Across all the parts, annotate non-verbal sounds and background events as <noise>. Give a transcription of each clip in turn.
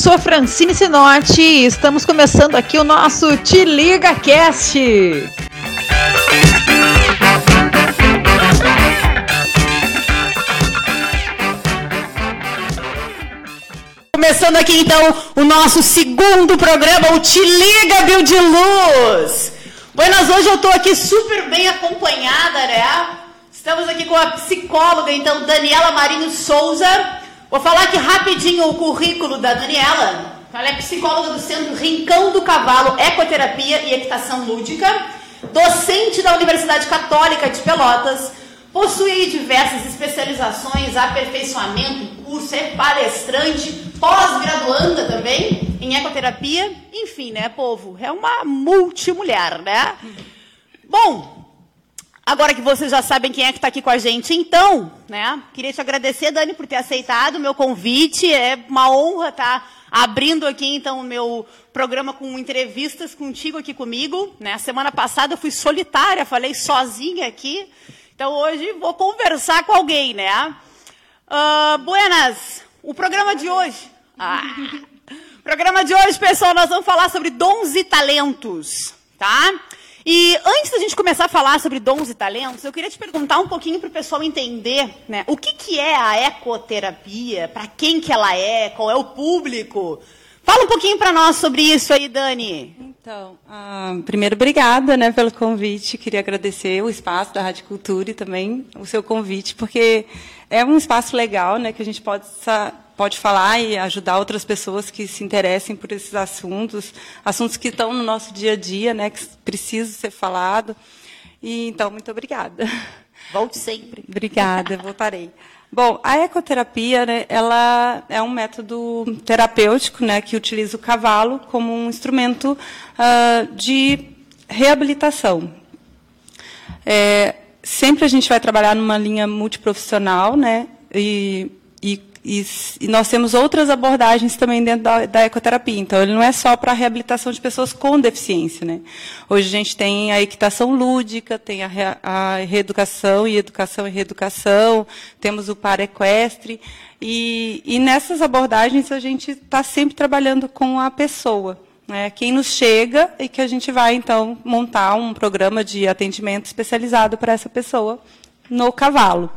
Sou Francine Sinotti e estamos começando aqui o nosso Te Liga Cast. Começando aqui então o nosso segundo programa, o Te Liga Bill de Luz. Buenas, hoje eu estou aqui super bem acompanhada, né? Estamos aqui com a psicóloga, então, Daniela Marinho Souza. Vou falar aqui rapidinho o currículo da Daniela. Ela é psicóloga do Centro Rincão do Cavalo, Ecoterapia e Equitação Lúdica, docente da Universidade Católica de Pelotas, possui diversas especializações, aperfeiçoamento, curso, é palestrante, pós-graduanda também em ecoterapia. Enfim, né, povo? É uma multimulher, né? Bom, Agora que vocês já sabem quem é que está aqui com a gente, então, né? Queria te agradecer, Dani, por ter aceitado o meu convite. É uma honra estar tá abrindo aqui, então, o meu programa com entrevistas contigo aqui comigo. Né? Semana passada eu fui solitária, falei sozinha aqui. Então, hoje vou conversar com alguém, né? Uh, buenas, o programa de hoje... Ah, <laughs> programa de hoje, pessoal, nós vamos falar sobre dons e talentos, tá? E antes da gente começar a falar sobre dons e talentos, eu queria te perguntar um pouquinho para o pessoal entender né, o que, que é a ecoterapia, para quem que ela é, qual é o público. Fala um pouquinho para nós sobre isso aí, Dani. Então, uh, primeiro, obrigada né, pelo convite. Queria agradecer o espaço da Rádio Cultura e também o seu convite, porque é um espaço legal né, que a gente pode pode falar e ajudar outras pessoas que se interessem por esses assuntos, assuntos que estão no nosso dia a dia, né, que precisam ser falado. E então, muito obrigada. Volte sempre. Obrigada, voltarei. Bom, a ecoterapia, né, ela é um método terapêutico, né, que utiliza o cavalo como um instrumento uh, de reabilitação. É, sempre a gente vai trabalhar numa linha multiprofissional, né, e, e e, e, nós temos outras abordagens também dentro da, da ecoterapia. Então, ele não é só para a reabilitação de pessoas com deficiência. Né? Hoje a gente tem a equitação lúdica, tem a, re, a reeducação e educação e reeducação, temos o paraequestre. E, e nessas abordagens a gente está sempre trabalhando com a pessoa. Né? Quem nos chega e que a gente vai, então, montar um programa de atendimento especializado para essa pessoa no cavalo.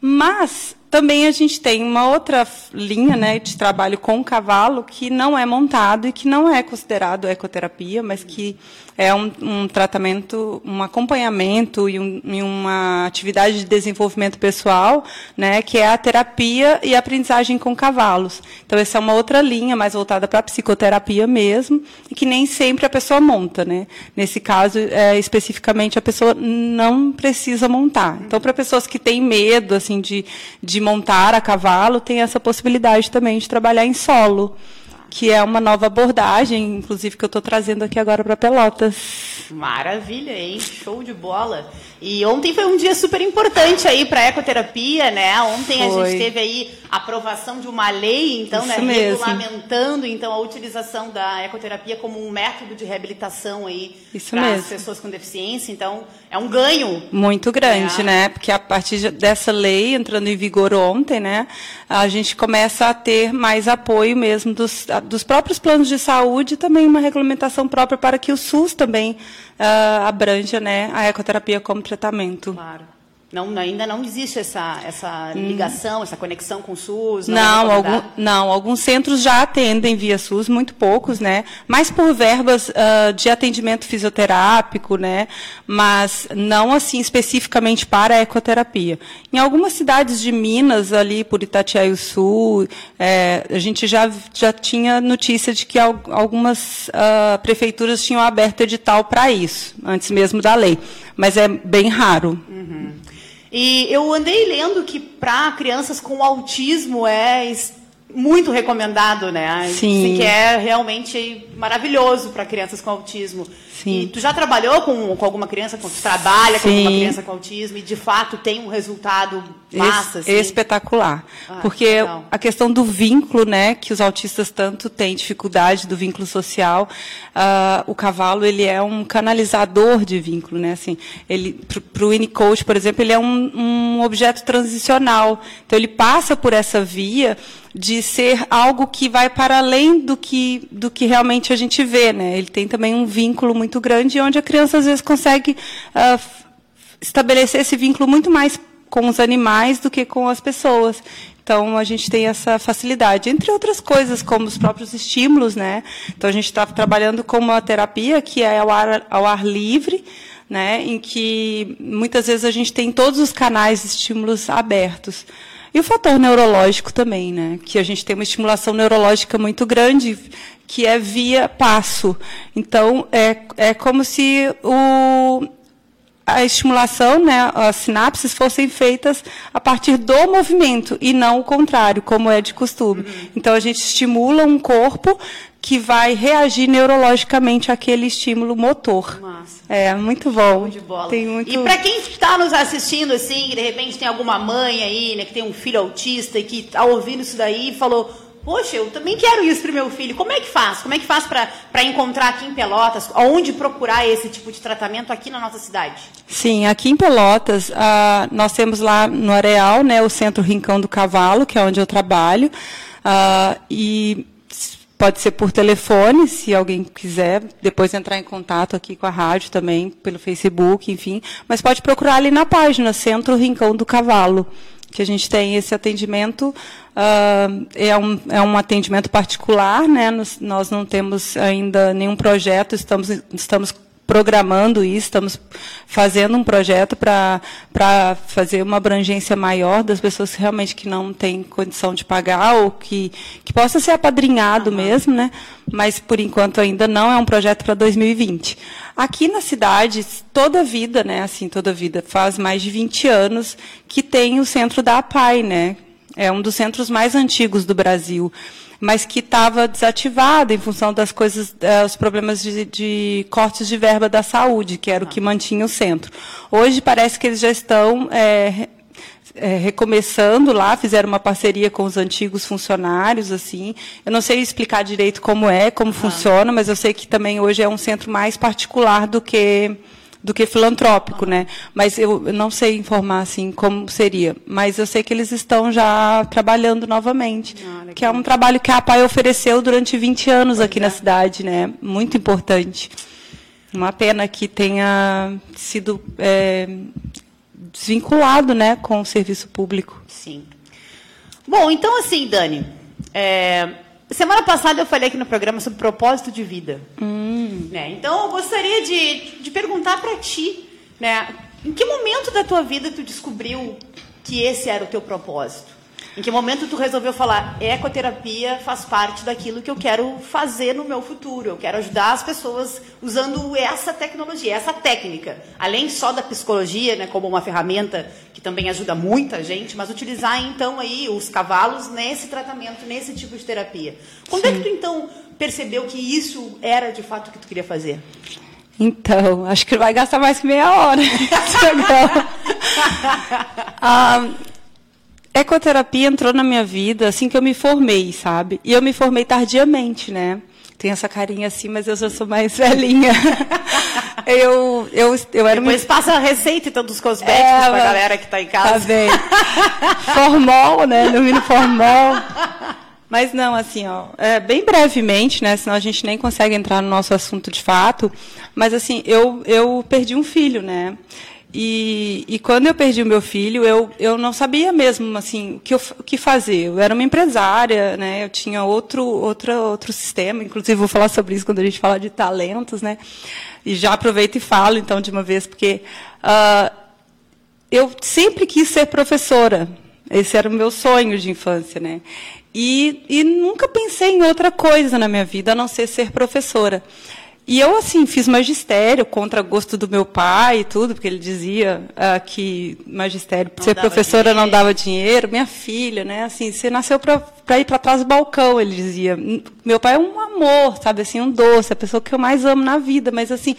Mas também a gente tem uma outra linha né, de trabalho com cavalo que não é montado e que não é considerado ecoterapia, mas que é um, um tratamento, um acompanhamento e, um, e, uma atividade de desenvolvimento pessoal, né, que é a terapia e aprendizagem com cavalos. Então, essa é uma outra linha mais voltada para a psicoterapia mesmo, e que nem sempre a pessoa monta. Né? Nesse caso, é, especificamente, a pessoa não precisa montar. Então, para pessoas que têm medo assim de, de montar a cavalo, tem essa possibilidade também de trabalhar em solo que é uma nova abordagem, inclusive que eu estou trazendo aqui agora para Pelotas. Maravilha, hein? Show de bola. E ontem foi um dia super importante aí para a ecoterapia, né? Ontem foi. a gente teve aí a aprovação de uma lei, então, Isso né, regulamentando então a utilização da ecoterapia como um método de reabilitação aí para as pessoas com deficiência. Então, é um ganho muito grande, é. né? Porque a partir dessa lei entrando em vigor ontem, né, a gente começa a ter mais apoio mesmo dos, dos próprios planos de saúde, e também uma regulamentação própria para que o SUS também uh, abranja, né, a ecoterapia como tratamento. Claro. Não, ainda não existe essa, essa hum. ligação, hum. essa conexão com o SUS? Não, não, algum, não, alguns centros já atendem via SUS, muito poucos, né? Mais por verbas uh, de atendimento fisioterápico, né? Mas não assim especificamente para a ecoterapia. Em algumas cidades de Minas, ali por Itatiaia Sul, é, a gente já, já tinha notícia de que algumas uh, prefeituras tinham aberto edital para isso, antes mesmo da lei. Mas é bem raro. Uhum. E eu andei lendo que para crianças com autismo é muito recomendado, né? Sim. Que é realmente maravilhoso para crianças com autismo. Sim. E tu já trabalhou com, com alguma criança, com, tu trabalha Sim. com alguma criança com autismo e de fato tem um resultado massa, assim? Espetacular. Ah, Porque a questão do vínculo, né, que os autistas tanto têm dificuldade do vínculo social, uh, o cavalo ele é um canalizador de vínculo, né? Assim, ele para o Winnicott, por exemplo, ele é um, um objeto transicional. Então ele passa por essa via de ser algo que vai para além do que, do que realmente a gente vê. Né? Ele tem também um vínculo muito grande, onde a criança às vezes consegue uh, estabelecer esse vínculo muito mais com os animais do que com as pessoas. Então, a gente tem essa facilidade, entre outras coisas, como os próprios estímulos. Né? Então, a gente está trabalhando com uma terapia que é ao ar, ao ar livre, né? em que muitas vezes a gente tem todos os canais de estímulos abertos. E o fator neurológico também, né? que a gente tem uma estimulação neurológica muito grande, que é via passo. Então, é, é como se o, a estimulação, né, as sinapses fossem feitas a partir do movimento e não o contrário, como é de costume. Uhum. Então a gente estimula um corpo que vai reagir neurologicamente àquele estímulo motor. Massa. É, muito bom. de bola. Tem muito... E para quem está nos assistindo, assim, de repente tem alguma mãe aí, né, que tem um filho autista e que está ouvindo isso daí e falou Poxa, eu também quero isso para meu filho. Como é que faz? Como é que faz para encontrar aqui em Pelotas? Onde procurar esse tipo de tratamento aqui na nossa cidade? Sim, aqui em Pelotas, uh, nós temos lá no Areal né, o Centro Rincão do Cavalo, que é onde eu trabalho. Uh, e pode ser por telefone, se alguém quiser, depois entrar em contato aqui com a rádio também, pelo Facebook, enfim. Mas pode procurar ali na página, Centro Rincão do Cavalo que a gente tem esse atendimento uh, é, um, é um atendimento particular, né? Nós não temos ainda nenhum projeto, estamos, estamos programando isso, estamos fazendo um projeto para fazer uma abrangência maior das pessoas que realmente que não têm condição de pagar ou que, que possa ser apadrinhado uhum. mesmo, né? mas por enquanto ainda não é um projeto para 2020. Aqui na cidade, toda a vida, né, assim, toda a vida, faz mais de 20 anos que tem o centro da APAI, né? É um dos centros mais antigos do Brasil mas que estava desativada em função das coisas, eh, os problemas de, de, cortes de verba da saúde, que era o que mantinha o centro. Hoje parece que eles já estão é, é, recomeçando lá, fizeram uma parceria com os antigos funcionários, assim. Eu não sei explicar direito como é, como ah. funciona, mas eu sei que também hoje é um centro mais particular do que do que filantrópico, né? Mas eu não sei informar assim como seria, mas eu sei que eles estão já trabalhando novamente, ah, que é um trabalho que a APAI ofereceu durante 20 anos pois aqui é. na cidade, né? Muito importante. Uma pena que tenha sido é, desvinculado, né, com o serviço público. Sim. Bom, então assim, Dani, é, Semana passada eu falei aqui no programa sobre propósito de vida. Hum. Né? Então eu gostaria de, de perguntar para ti, né? Em que momento da tua vida tu descobriu que esse era o teu propósito? Em que momento tu resolveu falar, ecoterapia faz parte daquilo que eu quero fazer no meu futuro? Eu quero ajudar as pessoas usando essa tecnologia, essa técnica. Além só da psicologia, né, como uma ferramenta que também ajuda muita gente, mas utilizar então aí os cavalos nesse tratamento, nesse tipo de terapia. Quando Sim. é que tu então percebeu que isso era de fato o que tu queria fazer? Então, acho que vai gastar mais que meia hora. <laughs> <laughs> ah, ecoterapia entrou na minha vida assim que eu me formei, sabe? E eu me formei tardiamente, né? Tem essa carinha assim, mas eu já sou mais <laughs> velhinha. eu, eu, eu era Depois uma... passa a receita então dos cosméticos é, pra galera que tá em casa. Tá bem. formol, né? No formol. Mas não, assim, ó, é, bem brevemente, né? Senão a gente nem consegue entrar no nosso assunto de fato. Mas assim, eu, eu perdi um filho, né? E, e, quando eu perdi o meu filho, eu, eu não sabia mesmo assim o que, eu, o que fazer. Eu era uma empresária, né? Eu tinha outro, outro, outro sistema. Inclusive, vou falar sobre isso quando a gente fala de talentos, né? E já aproveito e falo, então, de uma vez, porque uh, eu sempre quis ser professora. Esse era o meu sonho de infância, né? E, e nunca pensei em outra coisa na minha vida, a não ser ser professora. E eu, assim, fiz magistério contra gosto do meu pai e tudo, porque ele dizia uh, que magistério, não ser professora dinheiro. não dava dinheiro. Minha filha, né, assim, você nasceu para ir para trás do balcão, ele dizia. Meu pai é um amor, sabe, assim, um doce, a pessoa que eu mais amo na vida, mas, assim,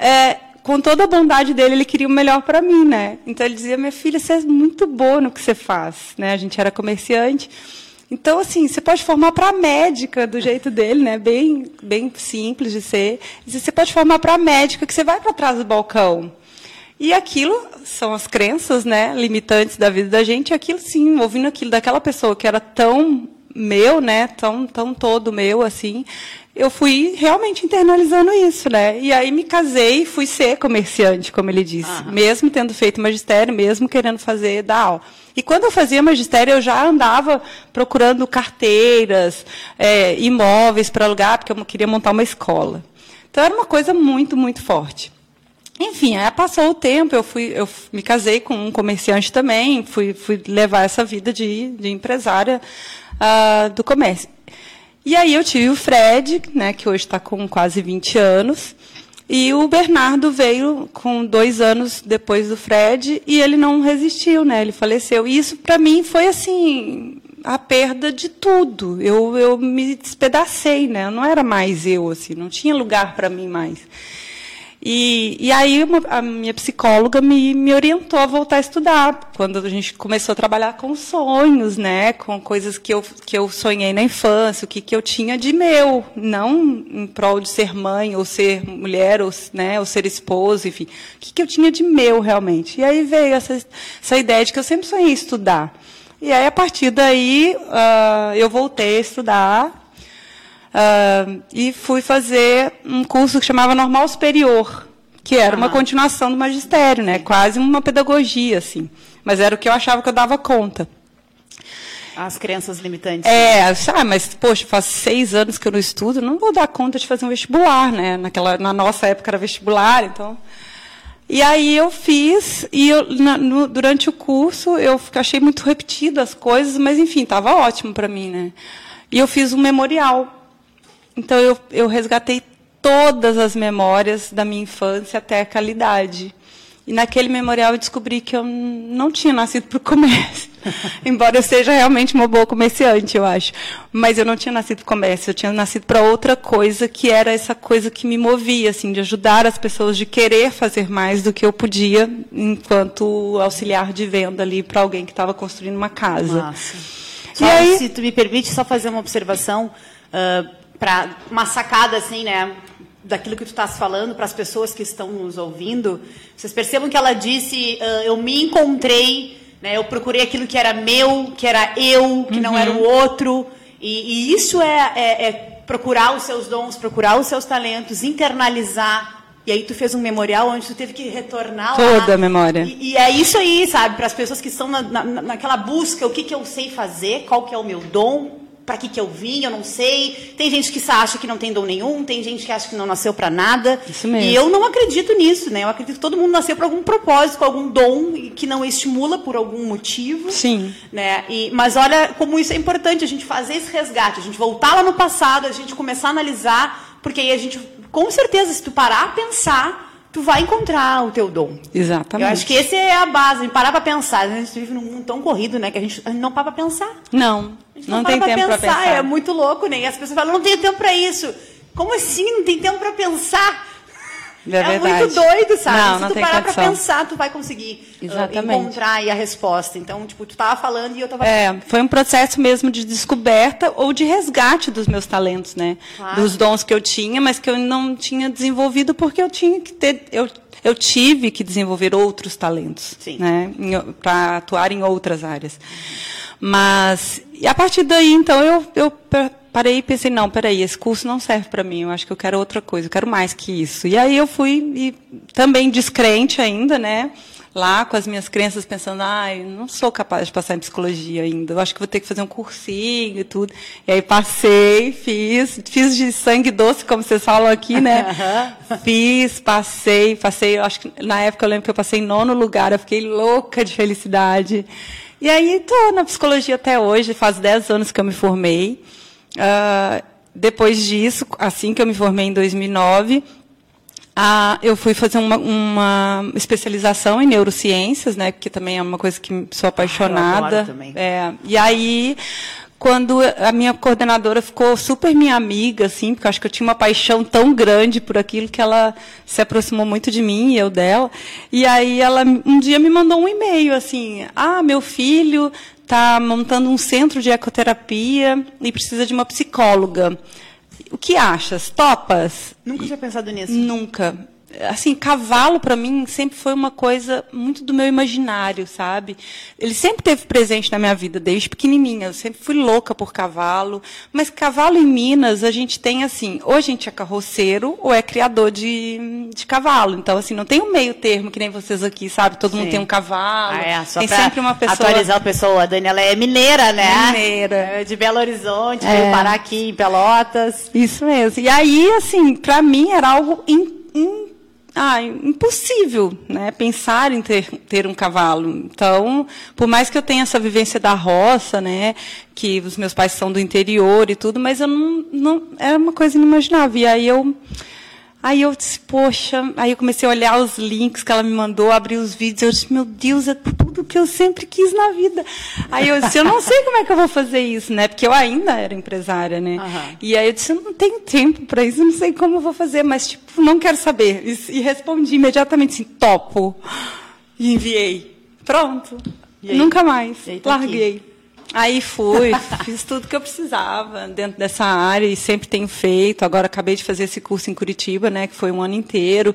é, com toda a bondade dele, ele queria o melhor para mim, né. Então, ele dizia, minha filha, você é muito boa no que você faz, né, a gente era comerciante. Então, assim, você pode formar para médica do jeito dele, né? Bem, bem simples de ser. Você pode formar para médica que você vai para trás do balcão. E aquilo são as crenças, né, limitantes da vida da gente. Aquilo, sim, ouvindo aquilo daquela pessoa que era tão meu, né, tão, tão todo meu, assim, eu fui realmente internalizando isso, né? E aí me casei e fui ser comerciante, como ele disse, Aham. mesmo tendo feito magistério, mesmo querendo fazer da aula. E quando eu fazia magistério, eu já andava procurando carteiras, é, imóveis para alugar, porque eu queria montar uma escola. Então era uma coisa muito, muito forte. Enfim, aí passou o tempo, eu fui, eu me casei com um comerciante também, fui, fui levar essa vida de, de empresária uh, do comércio. E aí eu tive o Fred, né, que hoje está com quase 20 anos, e o Bernardo veio com dois anos depois do Fred e ele não resistiu, né? Ele faleceu. E isso para mim foi assim a perda de tudo. Eu, eu me despedacei, né? Eu não era mais eu assim, não tinha lugar para mim mais. E, e aí uma, a minha psicóloga me, me orientou a voltar a estudar, quando a gente começou a trabalhar com sonhos, né, com coisas que eu, que eu sonhei na infância, o que, que eu tinha de meu, não em prol de ser mãe, ou ser mulher, ou, né, ou ser esposa, enfim, o que, que eu tinha de meu realmente. E aí veio essa, essa ideia de que eu sempre sonhei estudar. E aí, a partir daí, uh, eu voltei a estudar, Uh, e fui fazer um curso que chamava Normal Superior, que era uma continuação do magistério, né? Quase uma pedagogia, assim. Mas era o que eu achava que eu dava conta. As crenças limitantes. É, ah, mas, poxa, faz seis anos que eu não estudo, não vou dar conta de fazer um vestibular, né? Naquela, na nossa época era vestibular, então. E aí eu fiz, e eu, na, no, durante o curso eu achei muito repetido as coisas, mas enfim, estava ótimo para mim, né? E eu fiz um memorial então eu, eu resgatei todas as memórias da minha infância até a qualidade. E naquele memorial eu descobri que eu não tinha nascido para o comércio. <laughs> Embora eu seja realmente uma boa comerciante, eu acho. Mas eu não tinha nascido para o comércio, eu tinha nascido para outra coisa, que era essa coisa que me movia, assim, de ajudar as pessoas, de querer fazer mais do que eu podia, enquanto auxiliar de venda ali para alguém que estava construindo uma casa. Nossa. E aí, se tu me permite só fazer uma observação, uh, para uma sacada assim, né, daquilo que tu estás falando para as pessoas que estão nos ouvindo. Vocês percebam que ela disse: uh, eu me encontrei, né, eu procurei aquilo que era meu, que era eu, que uhum. não era o uhum. outro. E, e isso é, é, é, procurar os seus dons, procurar os seus talentos, internalizar. E aí tu fez um memorial onde tu teve que retornar Toda lá. Toda a memória. E, e, é isso aí, sabe? Para as pessoas que estão na, na, naquela busca, o que, que eu sei fazer, qual que é o meu dom, para que que eu vim, eu não sei. Tem gente que acha que não tem dom nenhum, tem gente que acha que não nasceu para nada. Isso mesmo. E eu não acredito nisso, né? Eu acredito que todo mundo nasceu por algum propósito, algum dom que não estimula por algum motivo. Sim. Né? E, mas olha como isso é importante, a gente fazer esse resgate, a gente voltar lá no passado, a gente começar a analisar, porque aí a gente, com certeza, se tu parar a pensar, tu vai encontrar o teu dom. Exatamente. Eu acho que essa é a base, parar para pensar. A gente vive num mundo tão corrido, né, que a gente, a gente não para para pensar. Não, não, não tem tempo para pensar. pensar. É muito louco, né? E as pessoas falam, não tenho tempo para isso. Como assim não tem tempo para pensar? É, é muito doido, sabe? Não, Se não tu parar para pensar, tu vai conseguir uh, encontrar aí a resposta. Então, tipo, tu tava falando e eu tava... É, foi um processo mesmo de descoberta ou de resgate dos meus talentos, né? Claro. Dos dons que eu tinha, mas que eu não tinha desenvolvido porque eu tinha que ter... Eu, eu tive que desenvolver outros talentos, Sim. né? Para atuar em outras áreas. Mas, e a partir daí, então, eu, eu parei e pensei, não, peraí, esse curso não serve para mim, eu acho que eu quero outra coisa, eu quero mais que isso. E aí eu fui, e também descrente ainda, né, lá com as minhas crenças, pensando, ai, ah, não sou capaz de passar em psicologia ainda, eu acho que vou ter que fazer um cursinho e tudo. E aí passei, fiz, fiz de sangue doce, como vocês falam aqui, né, <laughs> fiz, passei, passei, acho que na época eu lembro que eu passei em nono lugar, eu fiquei louca de felicidade. E aí estou na psicologia até hoje, faz 10 anos que eu me formei. Uh, depois disso, assim que eu me formei em 2009, uh, eu fui fazer uma, uma, especialização em neurociências, né, que também é uma coisa que sou apaixonada. Eu também. É, e aí, quando a minha coordenadora ficou super minha amiga, assim, porque eu acho que eu tinha uma paixão tão grande por aquilo que ela se aproximou muito de mim e eu dela. E aí ela um dia me mandou um e-mail assim: "Ah, meu filho está montando um centro de ecoterapia e precisa de uma psicóloga. O que achas? Topas? Nunca tinha pensado nisso. Nunca. Assim, cavalo para mim sempre foi uma coisa muito do meu imaginário, sabe? Ele sempre teve presente na minha vida desde pequenininha. Eu sempre fui louca por cavalo, mas cavalo em Minas a gente tem assim, ou a gente é carroceiro ou é criador de, de cavalo. Então assim, não tem um meio termo que nem vocês aqui, sabe? Todo Sim. mundo tem um cavalo. Ah, é, só tem sempre uma pessoa atualizar a pessoa. A Daniela é mineira, né? Mineira. É de Belo Horizonte, é. veio parar aqui em Pelotas. Isso mesmo. E aí, assim, para mim era algo in, in, ah, impossível, né? Pensar em ter, ter um cavalo. Então, por mais que eu tenha essa vivência da roça, né? Que os meus pais são do interior e tudo, mas eu não, não era uma coisa inimaginável. E aí eu Aí eu disse, poxa, aí eu comecei a olhar os links que ela me mandou, abri os vídeos, eu disse, meu Deus, é tudo que eu sempre quis na vida. Aí eu disse, eu não sei como é que eu vou fazer isso, né? Porque eu ainda era empresária, né? Uhum. E aí eu disse, eu não tenho tempo para isso, não sei como eu vou fazer, mas tipo, não quero saber. E, e respondi imediatamente assim, topo. E enviei. Pronto. Nunca mais. Tá Larguei. Aqui. Aí fui, <laughs> fiz tudo que eu precisava dentro dessa área e sempre tenho feito. Agora acabei de fazer esse curso em Curitiba, né, que foi um ano inteiro,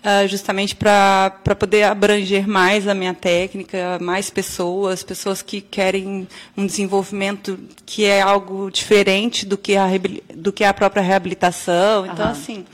uh, justamente para poder abranger mais a minha técnica, mais pessoas, pessoas que querem um desenvolvimento que é algo diferente do que a, do que a própria reabilitação. Então, assim.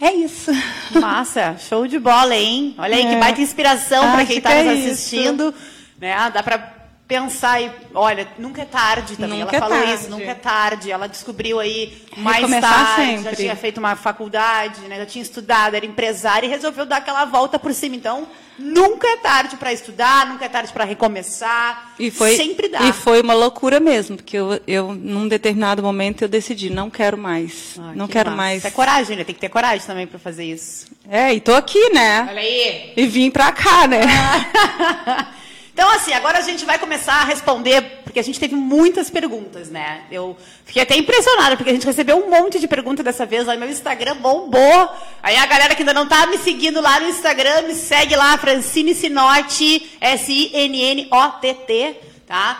É isso. <laughs> Massa, show de bola, hein? Olha aí é. que baita inspiração para quem está nos é assistindo. Né? Dá para pensar e, olha, nunca é tarde também. Nunca ela é falou tarde. isso, nunca é tarde. Ela descobriu aí mais Recomeçar tarde, sempre. já tinha feito uma faculdade, né, já tinha estudado, era empresária e resolveu dar aquela volta por cima. Então, nunca é tarde para estudar, nunca é tarde para recomeçar. E foi, sempre dá. E foi uma loucura mesmo, porque eu, eu num determinado momento eu decidi, não quero mais. Ah, não que quero massa. mais. É coragem, né? Tem que ter coragem também para fazer isso. É, e tô aqui, né? Olha aí. E vim para cá, né? <laughs> Então, assim, agora a gente vai começar a responder, porque a gente teve muitas perguntas, né? Eu fiquei até impressionada, porque a gente recebeu um monte de perguntas dessa vez. Aí meu Instagram bombou. Aí a galera que ainda não tá me seguindo lá no Instagram, me segue lá, Francine Sinotti, S-I-N-N-O-T-T, tá?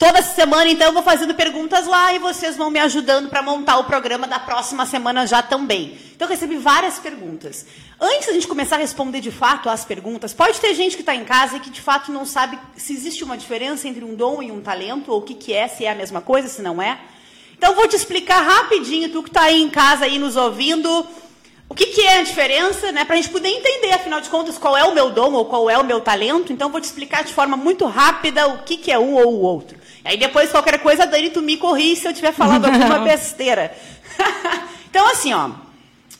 Toda semana, então, eu vou fazendo perguntas lá e vocês vão me ajudando para montar o programa da próxima semana já também. Então, eu recebi várias perguntas. Antes da gente começar a responder de fato as perguntas, pode ter gente que está em casa e que de fato não sabe se existe uma diferença entre um dom e um talento, ou o que, que é, se é a mesma coisa, se não é. Então, eu vou te explicar rapidinho, tu que está aí em casa aí nos ouvindo, o que, que é a diferença, né? Para a gente poder entender, afinal de contas, qual é o meu dom ou qual é o meu talento. Então, vou te explicar de forma muito rápida o que, que é um ou o outro. Aí depois, qualquer coisa, Dani, tu me corri se eu estiver falando <laughs> alguma besteira. <laughs> então, assim, ó.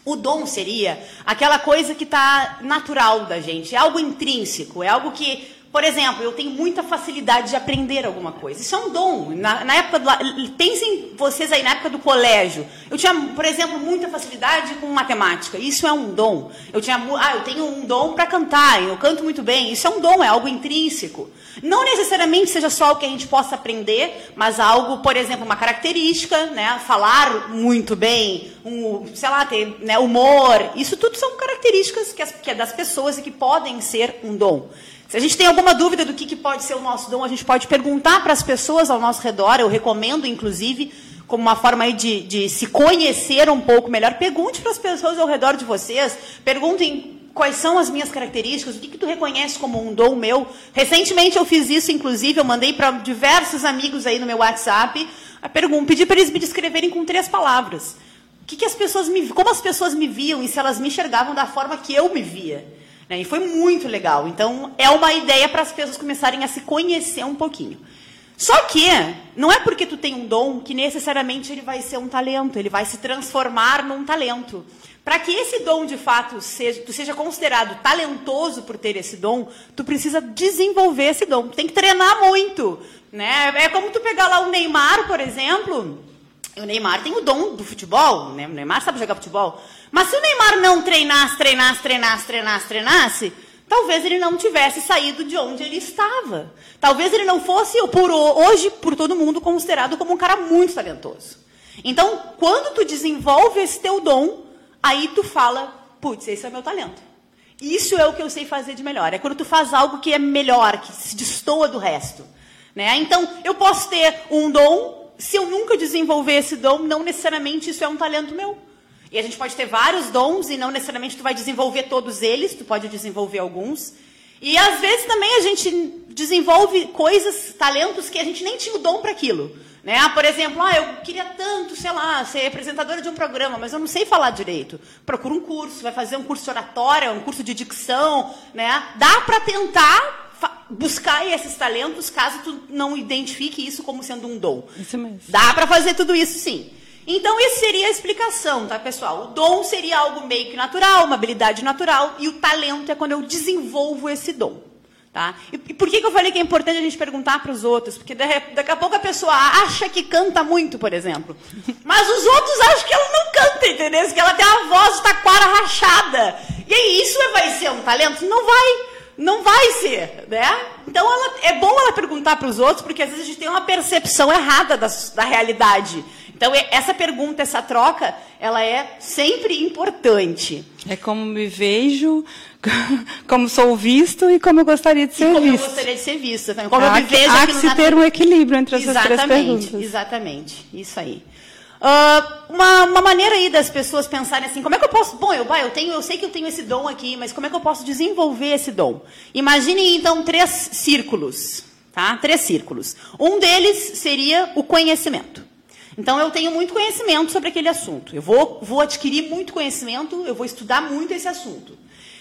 O dom seria aquela coisa que está natural da gente, é algo intrínseco, é algo que por exemplo, eu tenho muita facilidade de aprender alguma coisa. Isso é um dom. Na, na, época do, pensem vocês aí na época do colégio. Eu tinha, por exemplo, muita facilidade com matemática. Isso é um dom. Eu tinha, ah, eu tenho um dom para cantar. Eu canto muito bem. Isso é um dom, é algo intrínseco. Não necessariamente seja só o que a gente possa aprender, mas algo, por exemplo, uma característica, né? Falar muito bem, um, sei lá, ter né, humor. Isso tudo são características que, as, que é das pessoas e que podem ser um dom. Se a gente tem alguma dúvida do que, que pode ser o nosso dom, a gente pode perguntar para as pessoas ao nosso redor. Eu recomendo, inclusive, como uma forma de, de se conhecer um pouco melhor. Pergunte para as pessoas ao redor de vocês. Perguntem quais são as minhas características, o que, que tu reconhece como um dom meu. Recentemente eu fiz isso, inclusive, eu mandei para diversos amigos aí no meu WhatsApp a pergunta, pedi para eles me descreverem com três palavras. O que, que as pessoas me, como as pessoas me viam e se elas me enxergavam da forma que eu me via. Né? E foi muito legal. Então, é uma ideia para as pessoas começarem a se conhecer um pouquinho. Só que não é porque tu tem um dom que necessariamente ele vai ser um talento, ele vai se transformar num talento. Para que esse dom de fato seja, tu seja considerado talentoso por ter esse dom, tu precisa desenvolver esse dom. Tem que treinar muito, né? É como tu pegar lá o Neymar, por exemplo. O Neymar tem o dom do futebol, né? O Neymar sabe jogar futebol. Mas se o Neymar não treinasse, treinasse, treinasse, treinasse, treinasse, talvez ele não tivesse saído de onde ele estava. Talvez ele não fosse, por hoje, por todo mundo, considerado como um cara muito talentoso. Então, quando tu desenvolve esse teu dom, aí tu fala, putz, esse é meu talento. Isso é o que eu sei fazer de melhor. É quando tu faz algo que é melhor, que se destoa do resto. Né? Então, eu posso ter um dom, se eu nunca desenvolver esse dom, não necessariamente isso é um talento meu. E a gente pode ter vários dons e não necessariamente tu vai desenvolver todos eles, tu pode desenvolver alguns. E às vezes também a gente desenvolve coisas, talentos que a gente nem tinha o dom para aquilo. Né? Ah, por exemplo, ah, eu queria tanto, sei lá, ser apresentadora de um programa, mas eu não sei falar direito. Procura um curso, vai fazer um curso de oratória, um curso de dicção, né? Dá para tentar buscar esses talentos caso tu não identifique isso como sendo um dom. Isso mesmo. Dá para fazer tudo isso sim. Então, isso seria a explicação, tá, pessoal? O dom seria algo meio que natural, uma habilidade natural, e o talento é quando eu desenvolvo esse dom. Tá? E, por que, que eu falei que é importante a gente perguntar para os outros? Porque daqui a pouco a pessoa acha que canta muito, por exemplo. Mas os outros acham que ela não canta, entendeu? Que ela tem uma voz taquara rachada. E aí, isso vai ser um talento? Não vai. Não vai ser, né? Então ela, é bom ela perguntar para os outros, porque às vezes a gente tem uma percepção errada da, da realidade. Então, essa pergunta, essa troca, ela é sempre importante. É como me vejo, <laughs> como sou visto e como eu gostaria de ser e como visto. eu gostaria de ser também. Como há eu me vejo há que se ter um equilíbrio entre essas exatamente, três perguntas. Exatamente, isso aí. Uh, uma, uma, maneira aí das pessoas pensarem assim, como é que eu posso, bom, eu, eu, tenho, eu sei que eu tenho esse dom aqui, mas como é que eu posso desenvolver esse dom? Imagine então três círculos, tá? Três círculos. Um deles seria o conhecimento. Então, eu tenho muito conhecimento sobre aquele assunto. Eu vou, vou adquirir muito conhecimento, eu vou estudar muito esse assunto.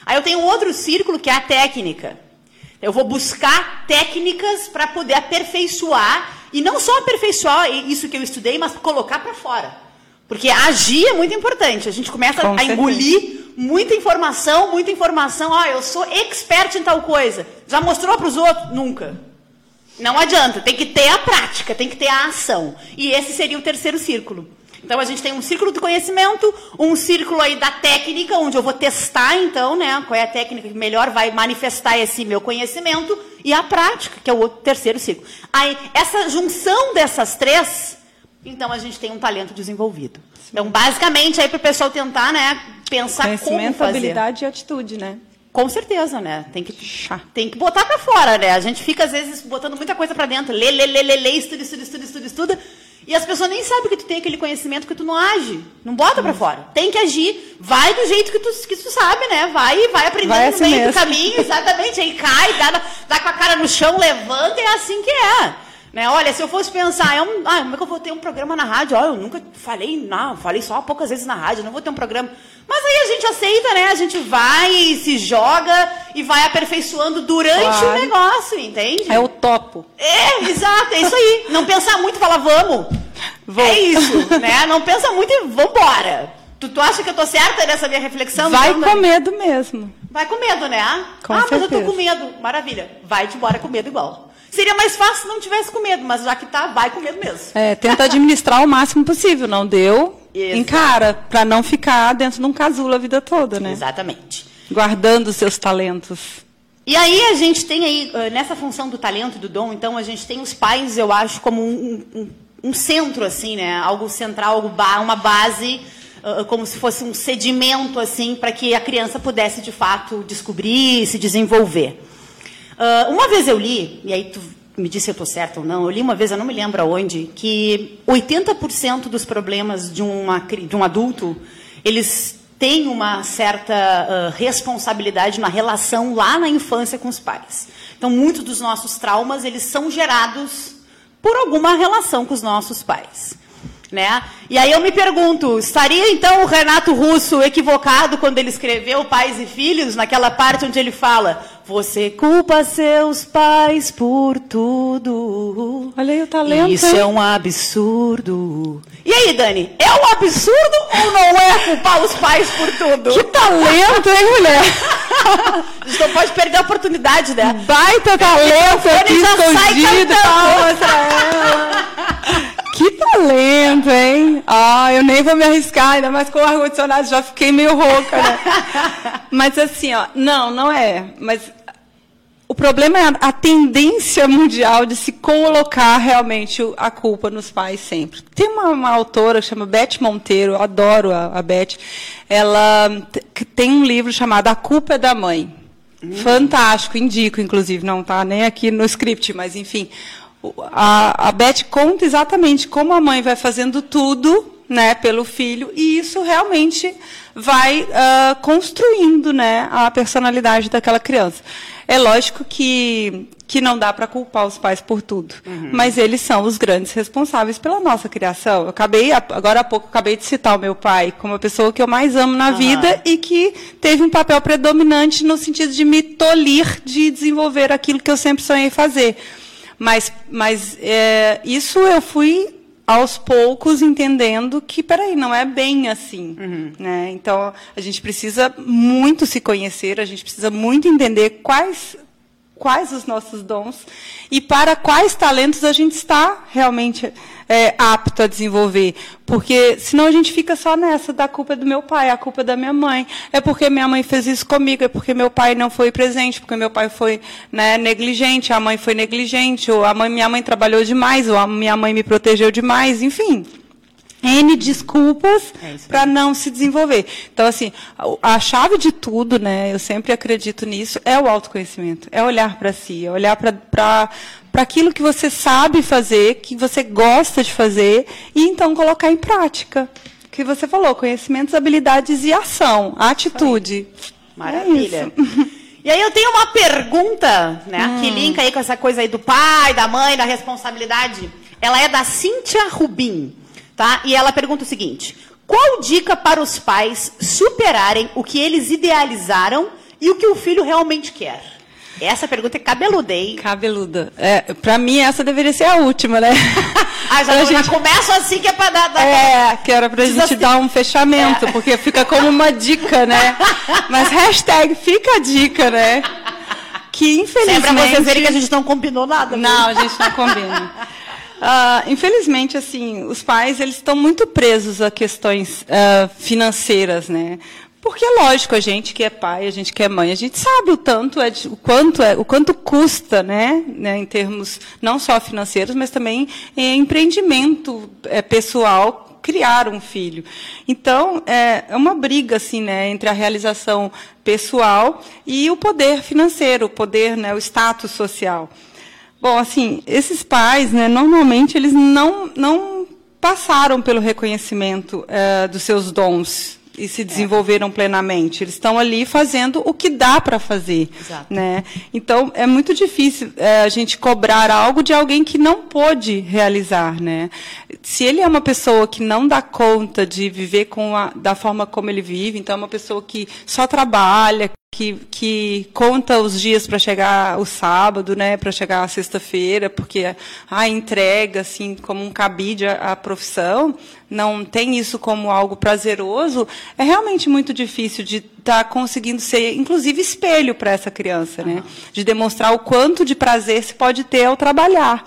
Aí eu tenho outro círculo que é a técnica. Eu vou buscar técnicas para poder aperfeiçoar, e não só aperfeiçoar isso que eu estudei, mas colocar para fora. Porque agir é muito importante. A gente começa Com a certeza. engolir muita informação, muita informação. Ah, eu sou expert em tal coisa. Já mostrou para os outros? Nunca. Não adianta, tem que ter a prática, tem que ter a ação. E esse seria o terceiro círculo. Então a gente tem um círculo do conhecimento, um círculo aí da técnica, onde eu vou testar então, né, qual é a técnica que melhor vai manifestar esse meu conhecimento, e a prática, que é o outro, terceiro círculo. Aí, essa junção dessas três, então a gente tem um talento desenvolvido. Então, basicamente, aí para o pessoal tentar, né, pensar como fazer. habilidade e atitude, né? Com certeza, né? Tem que, tem que botar para fora, né? A gente fica, às vezes, botando muita coisa para dentro. Lê, lê, lê, lê, lê, estuda, estuda, estuda, estuda, estuda. E as pessoas nem sabem que tu tem aquele conhecimento que tu não age. Não bota para fora. Tem que agir. Vai do jeito que tu, que tu sabe, né? Vai vai aprendendo vai assim no meio mesmo. do caminho, exatamente. Aí cai, dá, dá com a cara no chão, levanta, e é assim que é. Né? Olha, se eu fosse pensar, é um, ah, como é que eu vou ter um programa na rádio? Olha, eu nunca falei, não, falei só poucas vezes na rádio, não vou ter um programa. Mas aí a gente aceita, né? A gente vai, se joga e vai aperfeiçoando durante claro. o negócio, entende? É o topo. É, exato, é isso aí. Não pensar muito, falar vamos. Vou. É isso, né? Não pensa muito e vambora. Tu, tu acha que eu tô certa nessa minha reflexão? Vai com medo mesmo. Vai com medo, né? Com ah, certeza. mas eu tô com medo. Maravilha. Vai de embora com medo igual. Seria mais fácil se não tivesse com medo, mas já que tá, vai com medo mesmo. É, tenta administrar o máximo possível. Não deu, Exato. encara, para não ficar dentro de um casulo a vida toda, né? Exatamente. Guardando os seus talentos. E aí a gente tem aí, nessa função do talento e do dom, então a gente tem os pais, eu acho, como um, um, um centro, assim, né? Algo central, algo ba uma base, uh, como se fosse um sedimento, assim, para que a criança pudesse, de fato, descobrir e se desenvolver. Uh, uma vez eu li, e aí tu me disse se eu estou certa ou não, eu li uma vez, eu não me lembro aonde, que 80% dos problemas de, uma, de um adulto, eles têm uma certa uh, responsabilidade na relação lá na infância com os pais. Então, muitos dos nossos traumas, eles são gerados por alguma relação com os nossos pais. Né? E aí eu me pergunto, estaria então o Renato Russo equivocado quando ele escreveu Pais e Filhos, naquela parte onde ele fala: Você culpa seus pais por tudo. Olha aí o talento. Isso hein? é um absurdo. E aí, Dani, é um absurdo ou não é culpar os pais por tudo? Que talento, hein, mulher? <laughs> a gente não pode perder a oportunidade, né? Baita talento aqui escondido. Palmas pra ela. <laughs> Que talento, hein? Ah, eu nem vou me arriscar, ainda mais com o ar-condicionado, já fiquei meio rouca, né? <laughs> Mas assim, ó, não, não é. Mas o problema é a tendência mundial de se colocar realmente a culpa nos pais sempre. Tem uma, uma autora que chama Beth Monteiro, eu adoro a, a Beth. Ela tem um livro chamado A Culpa é da Mãe. Hum. Fantástico, indico, inclusive, não está nem aqui no script, mas enfim, a, a Beth conta exatamente como a mãe vai fazendo tudo né, pelo filho, e isso realmente vai uh, construindo né, a personalidade daquela criança. É lógico que, que não dá para culpar os pais por tudo, uhum. mas eles são os grandes responsáveis pela nossa criação. Eu acabei, agora há pouco, acabei de citar o meu pai como a pessoa que eu mais amo na uhum. vida e que teve um papel predominante no sentido de me tolir de desenvolver aquilo que eu sempre sonhei fazer. Mas, mas é, isso eu fui aos poucos entendendo que, peraí, não é bem assim. Uhum. Né? Então, a gente precisa muito se conhecer, a gente precisa muito entender quais quais os nossos dons e para quais talentos a gente está realmente é, apto a desenvolver. Porque senão a gente fica só nessa, da culpa do meu pai, a culpa da minha mãe. É porque minha mãe fez isso comigo, é porque meu pai não foi presente, porque meu pai foi né, negligente, a mãe foi negligente, ou a mãe, minha mãe trabalhou demais, ou a minha mãe me protegeu demais, enfim. N desculpas é para não se desenvolver. Então, assim, a, a chave de tudo, né, eu sempre acredito nisso, é o autoconhecimento. É olhar para si, é olhar para aquilo que você sabe fazer, que você gosta de fazer, e então colocar em prática. O que você falou, conhecimentos, habilidades e ação, atitude. Maravilha. É <laughs> e aí eu tenho uma pergunta, né, hum. que linka aí com essa coisa aí do pai, da mãe, da responsabilidade. Ela é da Cíntia Rubim. Tá? E ela pergunta o seguinte: qual dica para os pais superarem o que eles idealizaram e o que o filho realmente quer? Essa pergunta é cabeluda, hein? Cabeluda. É, pra mim, essa deveria ser a última, né? <laughs> ah, já, <laughs> gente... já começa assim que é pra dar. dar é, que era pra gente dar um fechamento, é. porque fica como uma dica, né? <laughs> Mas hashtag fica a dica, né? Que infelizmente. É pra vocês verem que a gente não combinou nada. Não, a gente não combina. Uh, infelizmente, assim, os pais eles estão muito presos a questões uh, financeiras, né? Porque é lógico, a gente que é pai, a gente que é mãe, a gente sabe o tanto é, o quanto é, o quanto custa, né, né em termos não só financeiros, mas também em empreendimento é, pessoal criar um filho. Então é, é uma briga assim, né, entre a realização pessoal e o poder financeiro, o poder, né, o status social. Bom, assim, esses pais, né, normalmente eles não, não passaram pelo reconhecimento uh, dos seus dons e se desenvolveram plenamente. Eles estão ali fazendo o que dá para fazer, Exato. né? Então é muito difícil é, a gente cobrar algo de alguém que não pôde realizar, né? Se ele é uma pessoa que não dá conta de viver com a, da forma como ele vive, então é uma pessoa que só trabalha, que, que conta os dias para chegar o sábado, né, para chegar a sexta-feira, porque a entrega assim como um cabide à, à, profissão, não tem isso como algo prazeroso, é realmente muito difícil de estar tá conseguindo ser, inclusive espelho para essa criança, né, de demonstrar o quanto de prazer se pode ter ao trabalhar.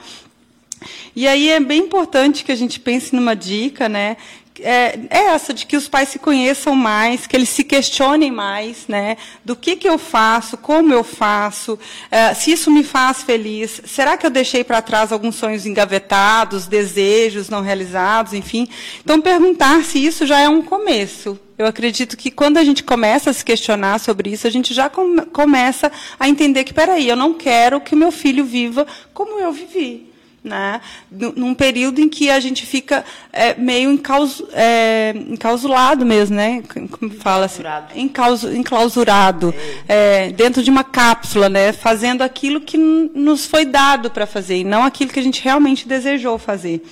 E aí é bem importante que a gente pense numa dica, né, é, é, essa de que os pais se conheçam mais, que eles se questionem mais, né? Do que que eu faço, como eu faço, é, se isso me faz feliz. Será que eu deixei para trás alguns sonhos engavetados, desejos não realizados, enfim? Então perguntar se isso já é um começo. Eu acredito que quando a gente começa a se questionar sobre isso, a gente já começa a entender que, peraí, eu não quero que meu filho viva como eu vivi né? num período em que a gente fica é, meio encaus, é, encausulado mesmo, né? Como fala assim? Encaus, enclausurado, é, dentro de uma cápsula, né? Fazendo aquilo que nos foi dado para fazer, e não aquilo que a gente realmente desejou fazer.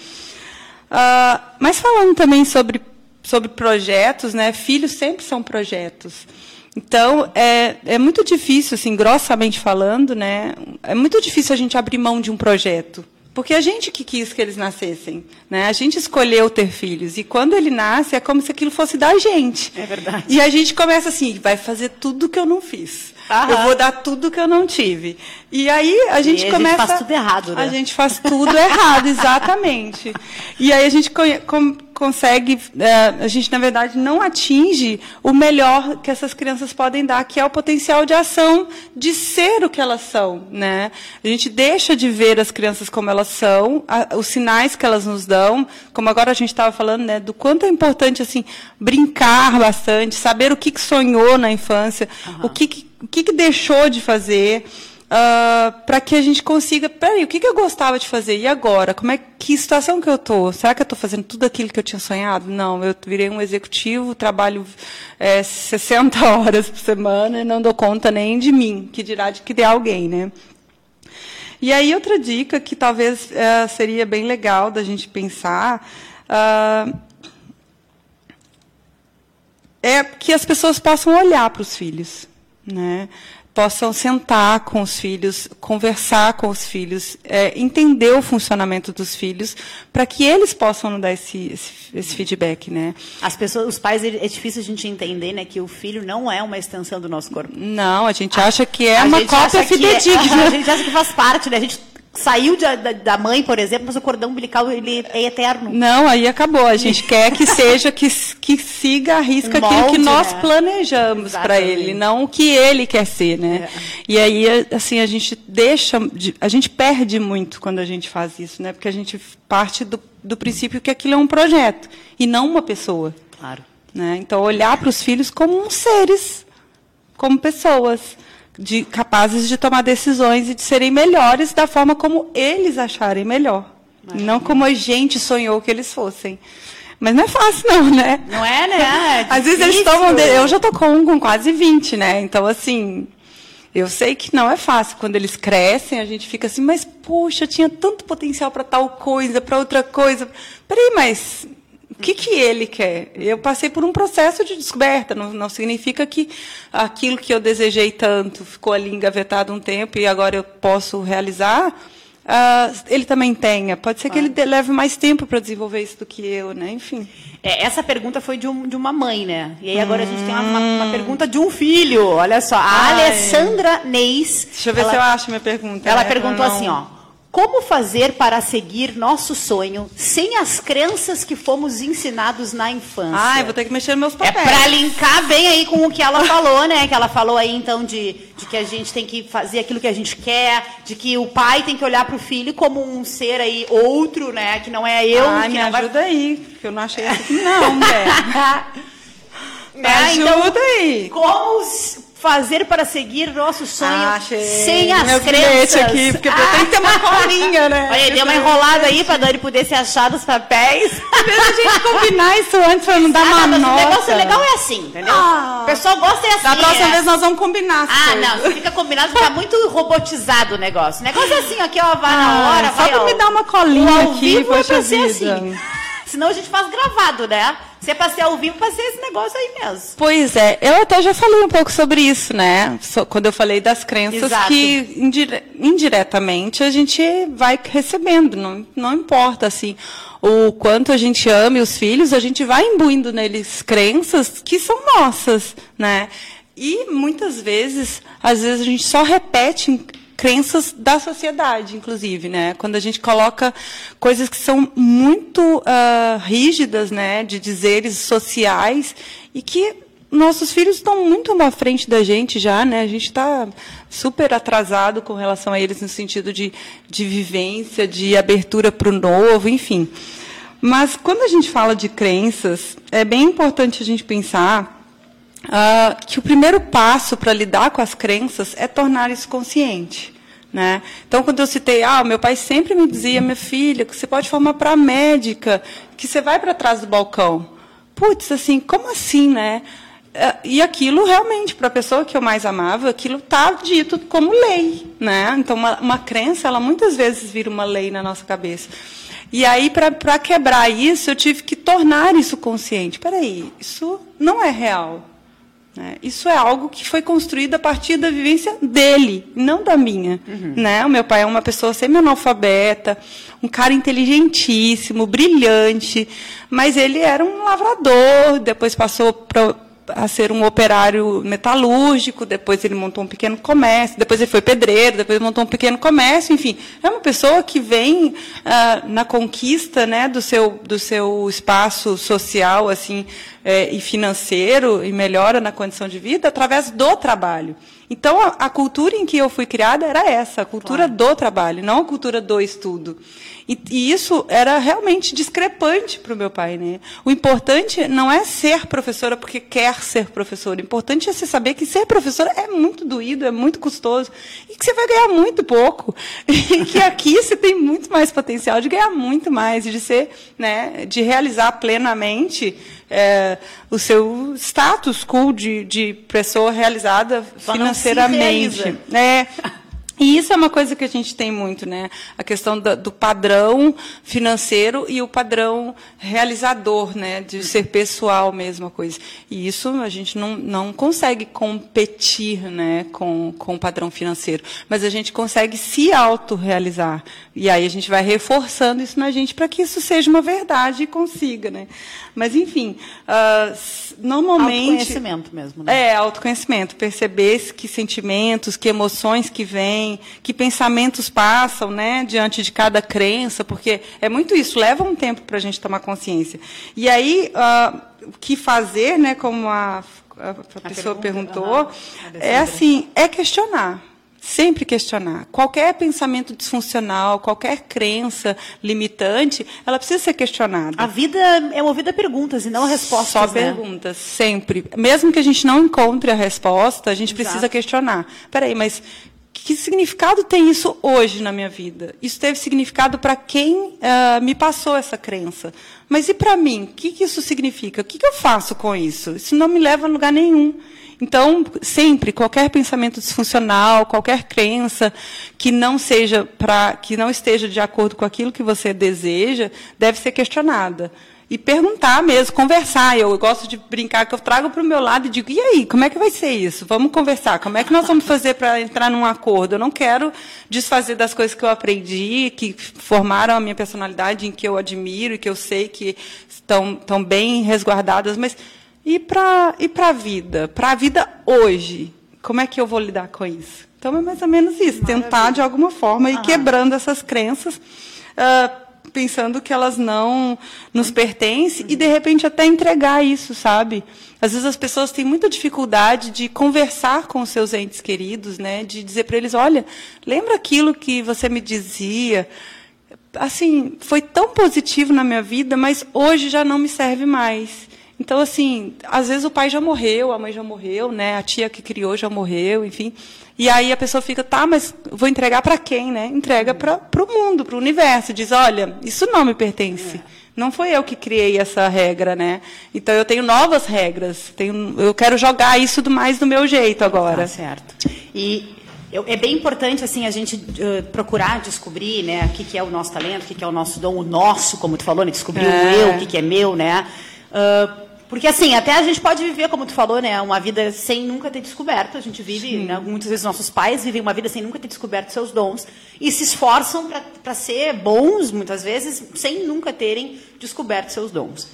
Uh, mas falando também sobre, sobre projetos, né? Filhos sempre são projetos. Então, é, é muito difícil, assim, grossamente falando, né? É muito difícil a gente abrir mão de um projeto. Porque a gente que quis que eles nascessem, né? A gente escolheu ter filhos e quando ele nasce é como se aquilo fosse da gente. É verdade. E a gente começa assim, vai fazer tudo que eu não fiz. Aham. Eu vou dar tudo que eu não tive. E aí a gente e começa. A gente faz tudo errado, né? A gente faz tudo errado, exatamente. E aí a gente consegue, é, a gente na verdade não atinge o melhor que essas crianças podem dar, que é o potencial de ação de ser o que elas são, né? A gente deixa de ver as crianças como elas são, os sinais que elas nos dão, como agora a gente estava falando, né, do quanto é importante assim brincar bastante, saber o que, que sonhou na infância, uhum. o que, que o que, que deixou de fazer, uh, para que a gente consiga, peraí, o que, que eu gostava de fazer? E agora? Como é que situação que eu estou? Será que eu estou fazendo tudo aquilo que eu tinha sonhado? Não, eu virei um executivo, trabalho é, 60 <laughs> horas por semana e não dou conta nem de mim, que dirá de criar alguém, né? E aí outra dica que talvez uh, seria bem legal da gente pensar uh, é que as pessoas possam olhar para os filhos, né? possam sentar com os filhos, conversar com os filhos, é, entender o funcionamento dos filhos, para que eles possam dar esse, esse, esse, feedback, né? As pessoas, os pais, é difícil a gente entender, né, que o filho não é uma extensão do nosso corpo. Não, a gente acha que é a uma cópia é, <laughs> fidedigna. É, a gente acha que faz parte, né? A gente saiu de, da, da, mãe, por exemplo, mas o cordão umbilical ele é eterno. Não, aí acabou. A gente quer que seja, que, que siga a risca um molde, aquilo que nós né? planejamos para ele, não o que ele quer ser, né? É. E aí, assim, a gente deixa, a gente perde muito quando a gente faz isso, né? Porque a gente parte do, do princípio que aquilo é um projeto e não uma pessoa. Claro. Né? Então, olhar para os filhos como seres, como pessoas de, capazes de tomar decisões e de serem melhores da forma como eles acharem melhor. Não como a gente sonhou que eles fossem. Mas não é fácil, não, né? Não é, né? <laughs> É Às vezes eles tomam. De... Eu já estou com um com quase 20, né? Então, assim. Eu sei que não é fácil. Quando eles crescem, a gente fica assim, mas, poxa, tinha tanto potencial para tal coisa, para outra coisa. Peraí, mas o que, que ele quer? Eu passei por um processo de descoberta, não, não significa que aquilo que eu desejei tanto ficou ali engavetado um tempo e agora eu posso realizar. Uh, ele também tenha. Pode ser que ele leve mais tempo para desenvolver isso do que eu, né? Enfim. É, essa pergunta foi de, um, de, uma mãe, né? E aí agora hum. a gente tem uma, uma, uma, pergunta de um filho. Olha só, a Ai. Alessandra Neis. Deixa eu ver ela, se eu acho minha pergunta. Ela né? perguntou assim, ó. Como fazer para seguir nosso sonho sem as crenças que fomos ensinados na infância? Ah, vou ter que mexer nos meus papéis. É para linkar bem aí com o que ela falou, né? Que ela falou aí então de, de que a gente tem que fazer aquilo que a gente quer, de que o pai tem que olhar para o filho como um ser aí outro, né? Que não é eu. Ah, que me não ajuda vai... aí, porque eu não achei assim não, mulher. <laughs> me né? ajuda então, aí. Como fazer para seguir nosso sonho ah, sem as Meu crenças. aqui, porque ah. tem que ter uma colinha, né? Olha, deu uma enrolada aí para Dani poder se achar dos papéis. Deixa a gente combinar isso antes para não dar ah, uma nota. O negócio legal é assim, entendeu? Ah. O pessoal gosta é assim. Da próxima é. vez nós vamos combinar. Ah, coisas. não, se fica combinado, fica muito robotizado o negócio. O negócio é assim, aqui, ó, vai ah, na hora, só vai. Só para me dar uma colinha aqui, poxa é vida. Assim. Senão a gente faz gravado, né? Se é para ser ao vivo, ser esse negócio aí mesmo. Pois é, eu até já falei um pouco sobre isso, né? Quando eu falei das crenças Exato. que indire indiretamente a gente vai recebendo, não, não importa assim o quanto a gente ame os filhos, a gente vai imbuindo neles crenças que são nossas, né? E muitas vezes, às vezes a gente só repete crenças da sociedade, inclusive, né? Quando a gente coloca coisas que são muito uh, rígidas, né, de dizeres sociais e que nossos filhos estão muito à frente da gente já, né? A gente está super atrasado com relação a eles no sentido de, de vivência, de abertura para o novo, enfim. Mas quando a gente fala de crenças, é bem importante a gente pensar uh, que o primeiro passo para lidar com as crenças é tornar isso consciente. Né? Então, quando eu citei, ah, meu pai sempre me dizia, minha filha, que você pode formar para médica, que você vai para trás do balcão. Putz, assim, como assim, né? É, e aquilo realmente, para a pessoa que eu mais amava, aquilo está dito como lei, né? Então, uma, uma crença, ela muitas vezes vira uma lei na nossa cabeça. E aí, para quebrar isso, eu tive que tornar isso consciente. Espera aí, isso não é real. Né? Isso é algo que foi construído a partir da vivência dele, não da minha. Uhum. Né? O meu pai é uma pessoa semi-analfabeta, um cara inteligentíssimo, brilhante, mas ele era um lavrador, depois passou para a ser um operário metalúrgico, depois ele montou um pequeno comércio, depois ele foi pedreiro, depois ele montou um pequeno comércio, enfim, é uma pessoa que vem ah, na conquista, né, do seu do seu espaço social, assim, é, e financeiro e melhora na condição de vida através do trabalho. Então, a, a, cultura em que eu fui criada era essa, a cultura claro. do trabalho, não a cultura do estudo. E, e isso era realmente discrepante para o meu pai. Né? O importante não é ser professora porque quer ser professora. O importante é você saber que ser professora é muito doído, é muito custoso, e que você vai ganhar muito pouco. <laughs> E que aqui você tem muito mais potencial de ganhar muito mais, e de ser, né, de realizar plenamente é, o seu status quo de, de pessoa realizada Só financeiramente. É, <laughs> e isso é uma coisa que a gente tem muito, né? A questão do, padrão financeiro e o padrão realizador, né? De ser pessoal, mesma coisa. E isso a gente não, não consegue competir, né? Com, com o padrão financeiro. Mas a gente consegue se autorrealizar. E aí a gente vai reforçando isso na gente para que isso seja uma verdade e consiga, né? Mas, enfim, uh, normalmente... Autoconhecimento mesmo, né? É, autoconhecimento. Perceber que sentimentos, que emoções que vêm, que pensamentos passam, né, diante de cada crença, porque é muito isso, leva um tempo para a gente tomar consciência. E aí, uh, o que fazer, né, como a, a, a pessoa pergunta, perguntou, uhum. é assim, é questionar. Sempre questionar. Qualquer pensamento disfuncional, qualquer crença limitante, ela precisa ser questionada. A vida é movida a perguntas e não a respostas. Só né? perguntas, sempre. Mesmo que a gente não encontre a resposta, a gente Exato. precisa questionar. Peraí, mas que significado tem isso hoje na minha vida? Isso teve significado para quem uh, me passou essa crença. Mas e para mim? O que, que, isso significa? O que, que eu faço com isso? Isso não me leva a lugar nenhum. Então, sempre, qualquer pensamento disfuncional, qualquer crença que não seja para, que não esteja de acordo com aquilo que você deseja, deve ser questionada e perguntar mesmo, conversar. Eu gosto de brincar que eu trago para o meu lado e digo: e aí, como é que vai ser isso? Vamos conversar. Como é que nós vamos fazer para entrar num acordo? Eu não quero desfazer das coisas que eu aprendi, que formaram a minha personalidade, em que eu admiro e que eu sei que estão, estão bem resguardadas, mas e para e a vida? Para a vida hoje, como é que eu vou lidar com isso? Então, é mais ou menos isso, Maravilha. tentar, de alguma forma, ir ah. quebrando essas crenças, uh, pensando que elas não nos pertencem, uhum. e, de repente, até entregar isso, sabe? Às vezes as pessoas têm muita dificuldade de conversar com os seus entes queridos, né? de dizer para eles, olha, lembra aquilo que você me dizia? Assim, foi tão positivo na minha vida, mas hoje já não me serve mais. Então, assim, às vezes o pai já morreu, a mãe já morreu, né? A tia que criou já morreu, enfim. E aí a pessoa fica, tá, mas vou entregar para quem, né? Entrega para o mundo, para o universo. Diz, olha, isso não me pertence. É. Não foi eu que criei essa regra, né? Então eu tenho novas regras. Tenho, eu quero jogar isso do mais do meu jeito agora. Tá certo. E eu, é bem importante assim a gente uh, procurar descobrir, né, o que, que é o nosso talento, o que, que é o nosso dom, o nosso, como tu falou, né, descobrir é. o eu, o que, que é meu, né? Uh, porque assim, até a gente pode viver, como tu falou, né, uma vida sem nunca ter descoberto. A gente vive, né, muitas vezes nossos pais vivem uma vida sem nunca ter descoberto seus dons e se esforçam para ser bons, muitas vezes, sem nunca terem descoberto seus dons.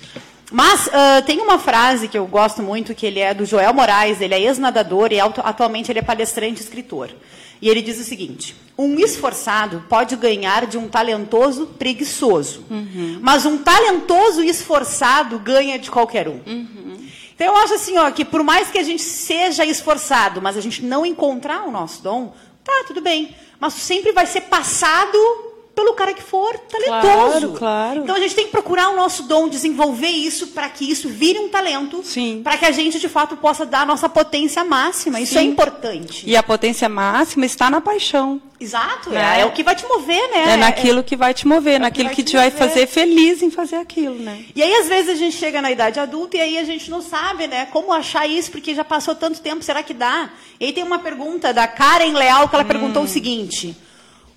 Mas uh, tem uma frase que eu gosto muito, que ele é do Joel Moraes, ele é ex-nadador e atualmente ele é palestrante e escritor. E ele diz o seguinte: um esforçado pode ganhar de um talentoso preguiçoso, uhum. mas um talentoso esforçado ganha de qualquer um. Uhum. Então eu acho assim, ó, que por mais que a gente seja esforçado, mas a gente não encontrar o nosso dom, tá, tudo bem. Mas sempre vai ser passado pelo cara que for talentoso. Claro, claro. Então a gente tem que procurar o nosso dom, desenvolver isso para que isso vire um talento, para que a gente de fato possa dar a nossa potência máxima. Isso é Sim. é importante. E a potência máxima está na paixão. Exato, né? é, é o que vai te mover, né? É naquilo que vai te mover, é naquilo que, que te, vai fazer feliz em fazer aquilo, né? E aí às vezes a gente chega na idade adulta e aí a gente não sabe, né, como achar isso porque já passou tanto tempo, será que dá? E aí tem uma pergunta da Karen Leal que ela hum. perguntou o seguinte: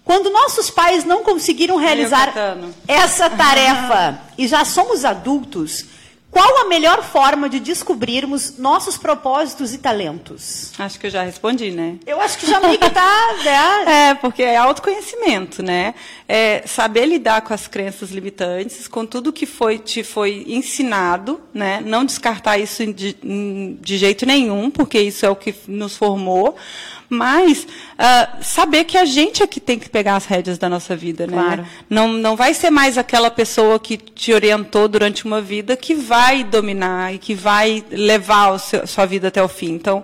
quando nossos pais não conseguiram realizar essa tarefa e já somos adultos, qual a melhor forma de descobrirmos nossos propósitos e talentos? Acho que eu já respondi, né? Eu acho que já meio que tá, né? <laughs> É, porque é autoconhecimento, né? É saber lidar com as crenças limitantes, com tudo que foi, te foi ensinado, né? Não descartar isso de, de jeito nenhum, porque isso é o que nos formou, mas uh, saber que a gente é que tem que pegar as rédeas da nossa vida, né? Claro. Não, não vai ser mais aquela pessoa que te orientou durante uma vida que vai dominar e que vai levar a sua vida até o fim. Então,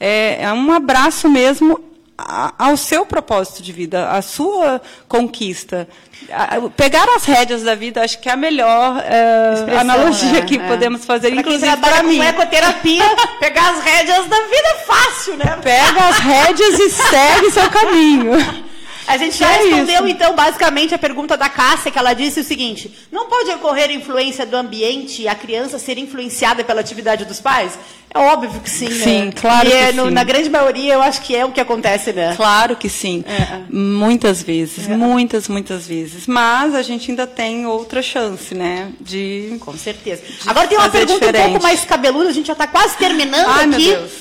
é, é um abraço mesmo ao seu propósito de vida, à sua conquista. Pegar as rédeas da vida, acho que é a melhor uh, analogia né? que é. podemos fazer, pra inclusive para mim. Com ecoterapia, <laughs> pegar as rédeas da vida é fácil, né? Pega as rédeas e segue seu caminho. <laughs> A gente já é respondeu, isso. então, basicamente, a pergunta da Cássia, que ela disse o seguinte: não pode ocorrer influência do ambiente e a criança ser influenciada pela atividade dos pais? É óbvio que sim, sim né? claro e que é, no, sim. Na grande maioria, eu acho que é o que acontece, né? Claro que sim. É. Muitas vezes, é. muitas, muitas vezes. Mas a gente ainda tem outra chance, né? De. Com certeza. Agora tem uma pergunta diferente. um pouco mais cabeluda, a gente já está quase terminando Ai, aqui. Meu Deus.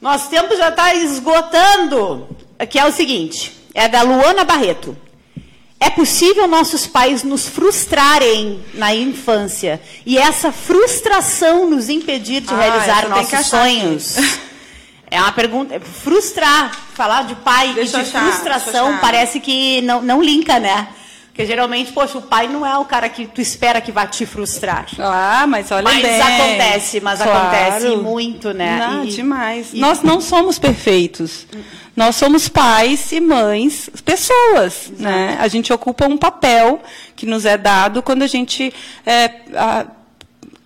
Nosso tempo já está esgotando. Que é o seguinte: é da Luana Barreto. É possível nossos pais nos frustrarem na infância e essa frustração nos impedir de ah, realizar nossos sonhos? <laughs> É uma pergunta. Frustrar, falar de pai deixa e de achar, frustração parece que não, não linka, né? Porque geralmente, poxa, o pai não é o cara que tu espera que vá te frustrar. Ah, mas olha mas bem. Mas acontece, mas claro. acontece muito, né? Não, e, demais. E... Nós não somos perfeitos. Nós somos pais e mães, pessoas, Exato. né? A gente ocupa um papel que nos é dado quando a gente é, a,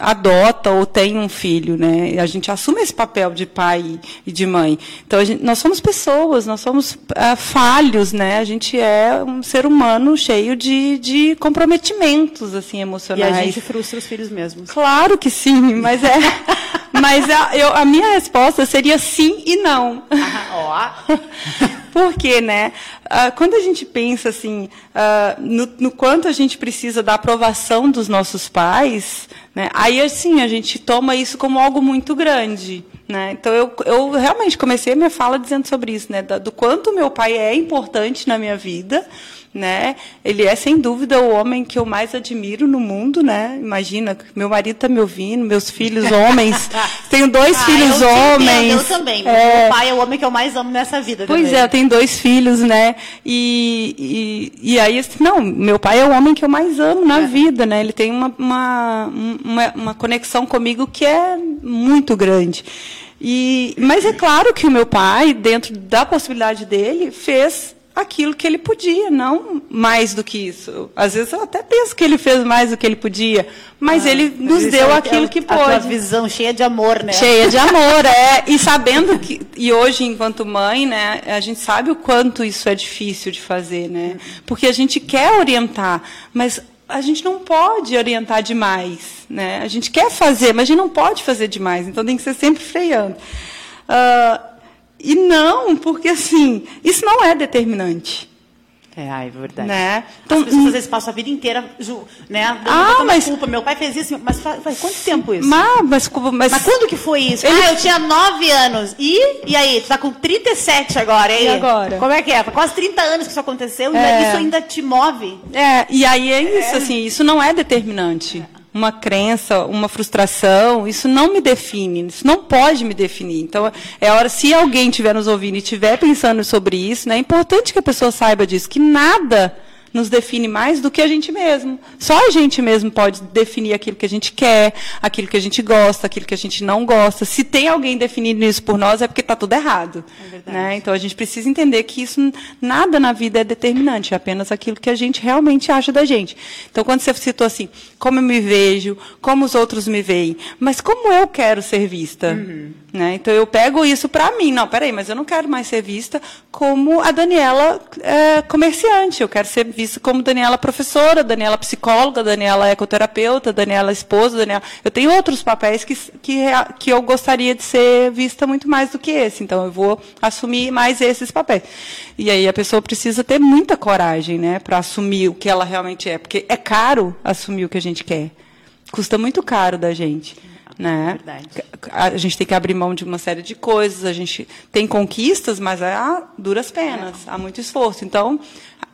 adota ou tem um filho, né? A gente assume esse papel de pai e de mãe. Então gente, nós somos pessoas, nós somos uh, falhos, né? A gente é um ser humano cheio de, de comprometimentos assim emocionais. E a gente frustra os filhos mesmos. Claro que sim, mas é. <laughs> mas a, eu, a minha resposta seria sim e não. Ah, ó. <laughs> Por quê, né? Uh, quando a gente pensa assim, uh, no, no, quanto a gente precisa da aprovação dos nossos pais, né? aí assim a gente toma isso como algo muito grande. Né? Então eu, eu realmente comecei a minha fala dizendo sobre isso, né? do, do quanto meu pai é importante na minha vida né? Ele é sem dúvida o homem que eu mais admiro no mundo, né? Imagina, meu marido está me ouvindo, meus filhos homens, <laughs> tenho dois ah, filhos eu homens. eu também. É... Meu pai é o homem que eu mais amo nessa vida. Pois também. é, eu tenho dois filhos, né? E, e, e aí, assim, não, meu pai é o homem que eu mais amo na é. vida, né? Ele tem uma, uma, uma, uma conexão comigo que é muito grande. E, mas é claro que o meu pai, dentro da possibilidade dele, fez aquilo que ele podia, não mais do que isso. Às vezes eu até penso que ele fez mais do que ele podia, mas ah, ele nos deu é aquilo que pôde. A visão cheia de amor, né? Cheia de <laughs> amor, é. E sabendo que e hoje enquanto mãe, né, a gente sabe o quanto isso é difícil de fazer, né? Porque a gente quer orientar, mas a gente não pode orientar demais, né? A gente quer fazer, mas a gente não pode fazer demais, então tem que ser sempre freando. Uh, e não, porque assim, isso não é determinante. É, é verdade. Né? Então, As pessoas às vezes passam a vida inteira, né? ah, mas culpa. Meu pai fez isso, mas faz, faz quanto tempo isso? Mas, mas, mas, mas quando que foi isso? Ele... Ah, eu tinha 9 anos. E, e aí? Tu tá com 37 agora, e? E agora? Como é que é? Quase 30 anos que isso aconteceu, é. isso ainda te move. É, e aí é isso, é. assim, isso não é determinante. Uma crença, uma frustração, isso não me define, isso não pode me definir. Então, é hora, se alguém estiver nos ouvindo e estiver pensando sobre isso, né, é importante que a pessoa saiba disso, que nada nos define mais do que a gente mesmo. Só a gente mesmo pode definir aquilo que a gente quer, aquilo que a gente gosta, aquilo que a gente não gosta. Se tem alguém definindo isso por nós, é porque está tudo errado. É né? Então a gente precisa entender que isso nada na vida é determinante, é apenas aquilo que a gente realmente acha da gente. Então quando você citou assim, como eu me vejo, como os outros me veem, mas como eu quero ser vista? Uhum. Né? Então eu pego isso para mim. Não, peraí, mas eu não quero mais ser vista como a Daniela é, comerciante. Eu quero ser vista como Daniela professora, Daniela psicóloga, Daniela ecoterapeuta, Daniela esposa, Daniela. Eu tenho outros papéis que, que, que eu gostaria de ser vista muito mais do que esse. Então eu vou assumir mais esses papéis. E aí a pessoa precisa ter muita coragem, né, para assumir o que ela realmente é, porque é caro assumir o que a gente quer. Custa muito caro da gente. Né? Verdade. A gente tem que abrir mão de uma série de coisas, a gente tem conquistas, mas há duras penas, há muito esforço. Então,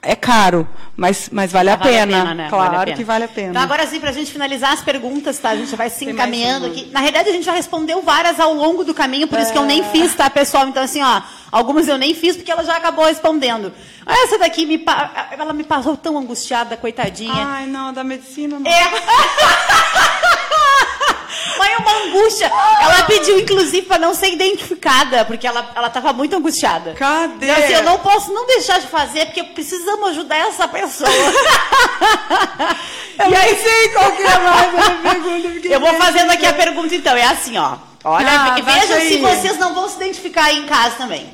é caro, mas, mas vale, a, Vale pena. né? Claro Vale a pena. que vale a pena. Então, agora sim, para a gente finalizar as perguntas, tá? A gente vai se Tem encaminhando aqui. Na realidade, a gente já respondeu várias ao longo do caminho, por isso que eu nem É. fiz, tá, pessoal? Então, assim, ó, algumas eu nem fiz porque ela já acabou respondendo. Essa daqui, me pa- ela me passou tão angustiada, coitadinha. Ai, não, da medicina não. É. <laughs> Mãe, uma angústia. Ela pediu, inclusive, para não ser identificada, porque ela, ela tava muito angustiada. Cadê? Então, assim, eu não posso não deixar de fazer, porque precisamos ajudar essa pessoa. <laughs> Eu nem sei qual que é mais a pergunta. Eu vou fazendo aqui a pergunta, então. É assim, ó. Olha, Ah, vejam se aí. vocês não vão se identificar aí em casa também.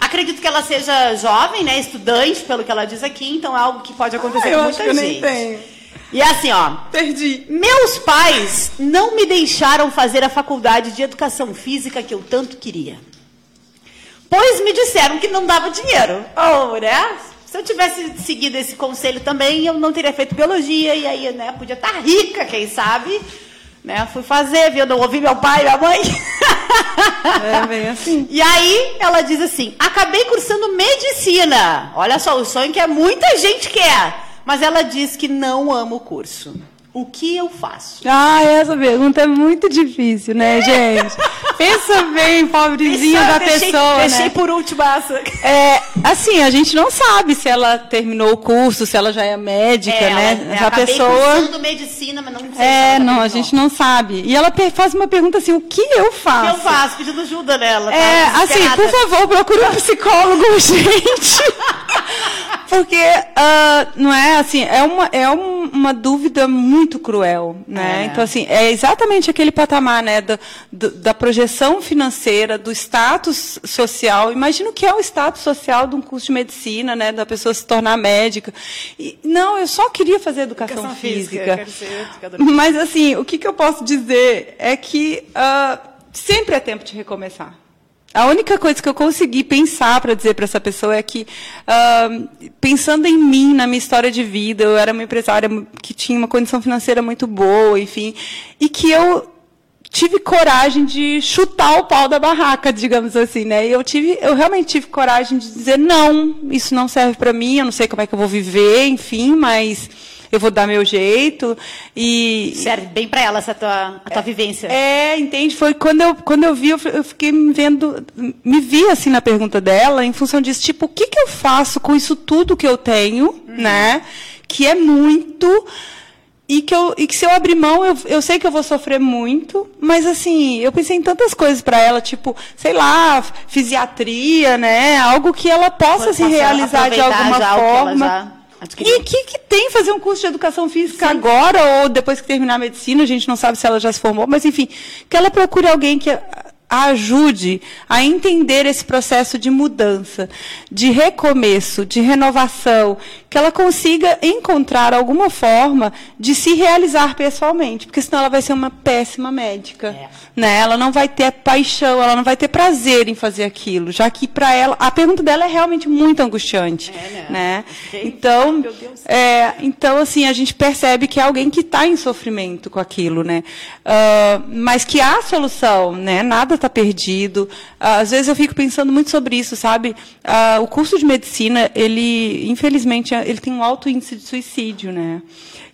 Acredito que ela seja jovem, né? Estudante, pelo que ela diz aqui, então é algo que pode acontecer Ah, com muita que eu gente. nem tenho. E é assim, ó. Perdi. Meus pais não me deixaram fazer a faculdade de educação física que eu tanto queria. Pois me disseram que não dava dinheiro. Ou, né? Se eu tivesse seguido esse conselho também, eu não teria feito biologia e aí, né, podia estar rica, quem sabe. Né? Fui fazer, viu? Não ouvi meu pai e minha mãe. É bem assim. <laughs> E aí ela diz assim: acabei cursando medicina. Olha só, o sonho que é muita gente quer. Mas ela diz que não ama o curso. O que eu faço? Ah, essa pergunta é muito difícil, né, gente? Pensa bem, pobrezinha da deixei, pessoa, Deixei né? por último essa. É, assim, a gente não sabe se ela terminou o curso, se ela já é médica, É, né? ela- Essa acabei pessoa. cursando medicina, mas não sei se É, não, a gente não sabe. E ela faz uma pergunta assim: o que eu O que faço? eu faço? Pedindo ajuda nela. É, assim, por favor, procure um psicólogo, <laughs> gente. <laughs> Porque, ah, não é assim, é uma, é um- uma dúvida muito cruel, né? É. Então, assim, é exatamente aquele patamar, né, da, do- da projeção financeira, do status social. Imagina o que é o status social de um curso de medicina, né, da pessoa se tornar médica. E, não, eu só queria fazer educação, Educação física, física. <laughs> Mas, assim, o que, que eu posso dizer é que ah, sempre é tempo de recomeçar. A única coisa que eu consegui pensar para dizer para essa pessoa é que, ah, pensando em mim, na minha história de vida, eu era uma empresária que tinha uma condição financeira muito boa, enfim, e que eu tive coragem de chutar o pau da barraca, digamos assim, né? E eu tive, eu realmente tive coragem de dizer não, isso não serve para mim, eu não sei como é que eu vou viver, enfim, mas eu vou dar meu jeito e Serve bem pra ela essa tua, a tua vivência. é, entende? Foi quando eu, quando eu vi, eu fi- eu fiquei me vendo, me vi assim na pergunta dela, em função disso, tipo, o que, que eu faço com isso tudo que eu tenho, né? Que é muito. E que, eu, e que se eu abrir mão, eu, eu sei que eu vou sofrer muito, mas assim, eu pensei em tantas coisas para ela, tipo, sei lá, fisiatria, né? Algo que ela possa se realizar de alguma forma. Já adquiriu. E o que, que tem fazer um curso de educação física agora ou depois que terminar a medicina? A gente não sabe se ela já se formou, mas enfim, que ela procure alguém que a ajude a entender esse processo de mudança, de recomeço, de renovação, que ela consiga encontrar alguma forma de se realizar pessoalmente, porque senão ela vai ser uma péssima médica. É. Né? Ela não vai ter paixão, ela não vai ter prazer em fazer aquilo, já que para ela a pergunta dela é realmente muito angustiante, É, né? né? Então, é, então, assim, a gente percebe que é alguém que está em sofrimento com aquilo, né? Ah, mas que há solução, né? Nada está perdido. Ah, às vezes eu fico pensando muito sobre isso, sabe? Ah, o curso de medicina, ele, infelizmente, ele tem um alto índice de suicídio, né?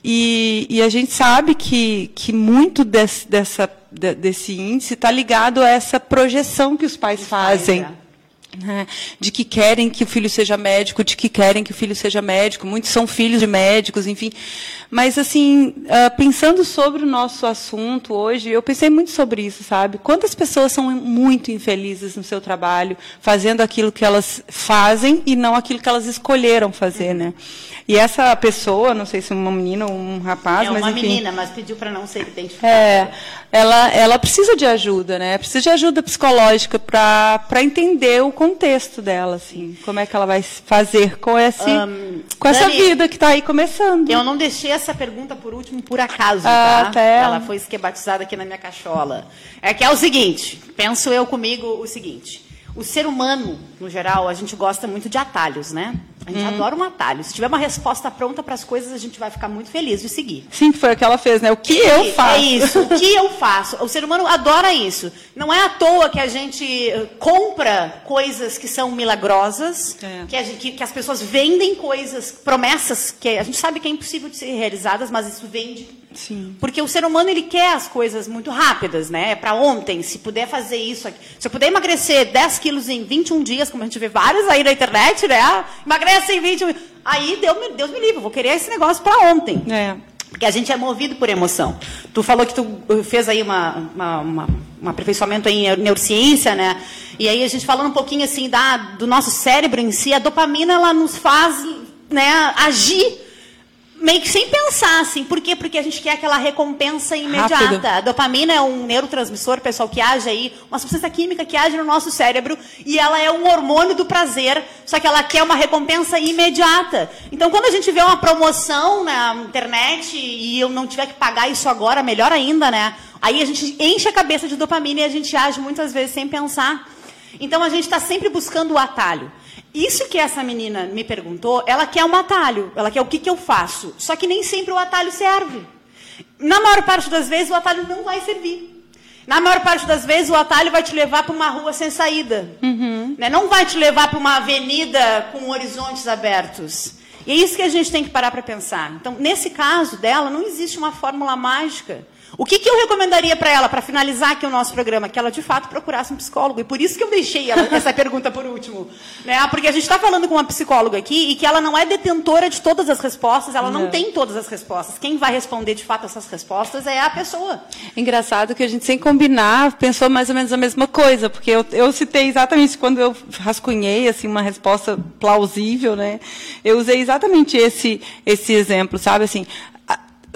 E, e a gente sabe que, que muito desse, dessa, de- desse índice está ligado a essa projeção que os pais fazem é. De que querem que o filho seja médico, de que querem que o filho seja médico, muitos são filhos de médicos, enfim. Mas, assim, ah, pensando sobre o nosso assunto hoje, eu pensei muito sobre isso, sabe? Quantas pessoas são muito infelizes no seu trabalho, fazendo aquilo que elas fazem e não aquilo que elas escolheram fazer, né? E essa pessoa, não sei se é uma menina ou um rapaz, É mas uma enfim. menina, mas pediu pra não ser identificada. É, ela, ela precisa de ajuda, né? Precisa de ajuda psicológica para entender o contexto dela, assim. Como é que ela vai fazer com, esse, Ahn, com essa Dani, vida que está aí começando. Eu não deixei essa pergunta por último por acaso, Ah, tá? tá, é. Ela foi esquematizada aqui na minha cachola. É que é o seguinte, penso eu comigo o seguinte. O ser humano, no geral, a gente gosta muito de atalhos, né? A gente hum. adora um atalho. Se tiver uma resposta pronta para as coisas, a gente vai ficar muito feliz de seguir. Sim, foi o que ela fez, né? O que eu faço? É isso, o que eu <laughs> faço. O ser humano adora isso. Não é à toa que a gente eh, compra coisas que são milagrosas, é. que, gente, que, que, as pessoas vendem coisas, promessas que a gente sabe que é impossível de ser realizadas, mas isso vende. Sim. Porque o ser humano ele quer as coisas muito rápidas, né? É para ontem. Se puder fazer isso, aqui. se eu puder emagrecer 10 quilos em 21 dias, como a gente vê vários aí na internet, né? Emagrece em 21 Aí Deus me, Deus me livre, vou querer esse negócio para ontem. É. Porque a gente é movido por emoção. Tu falou que tu fez aí uma, uma, uma, um aperfeiçoamento em neurociência, né? E aí a gente falando um pouquinho assim da, do nosso cérebro em si, a dopamina ela nos faz né, agir meio que sem pensar, assim. Por quê? Porque a gente quer aquela recompensa imediata. Rápido. A dopamina é um neurotransmissor, pessoal, que age aí, uma substância química que age no nosso cérebro e ela é um hormônio do prazer, só que ela quer uma recompensa imediata. Então, quando a gente vê uma promoção na internet e eu não tiver que pagar isso agora, melhor ainda, né? Aí a gente enche a cabeça de dopamina e a gente age muitas vezes sem pensar. Então, a gente está sempre buscando o atalho. Isso que essa menina me perguntou, ela quer um atalho. Ela quer o que, que eu faço. Só que nem sempre o atalho serve. Na maior parte das vezes, o atalho não vai servir. Na maior parte das vezes, o atalho vai te levar para uma rua sem saída. Uhum. Né? Não vai te levar para uma avenida com horizontes abertos. E é isso que a gente tem que parar para pensar. Então, nesse caso dela, não existe uma fórmula mágica. O que, que eu recomendaria para ela, para finalizar aqui o nosso programa? Que ela, de fato, procurasse um psicólogo. E por isso que eu deixei ela, essa <laughs> pergunta por último. Né? Porque a gente está falando com uma psicóloga aqui e que ela não é detentora de todas as respostas, ela não, não tem todas as respostas. Quem vai responder, de fato, essas respostas é a pessoa. Engraçado que a gente, sem combinar, pensou mais ou menos a mesma coisa. Porque eu, eu citei exatamente, quando eu rascunhei assim, uma resposta plausível, né? eu usei exatamente esse, esse exemplo, sabe? Assim,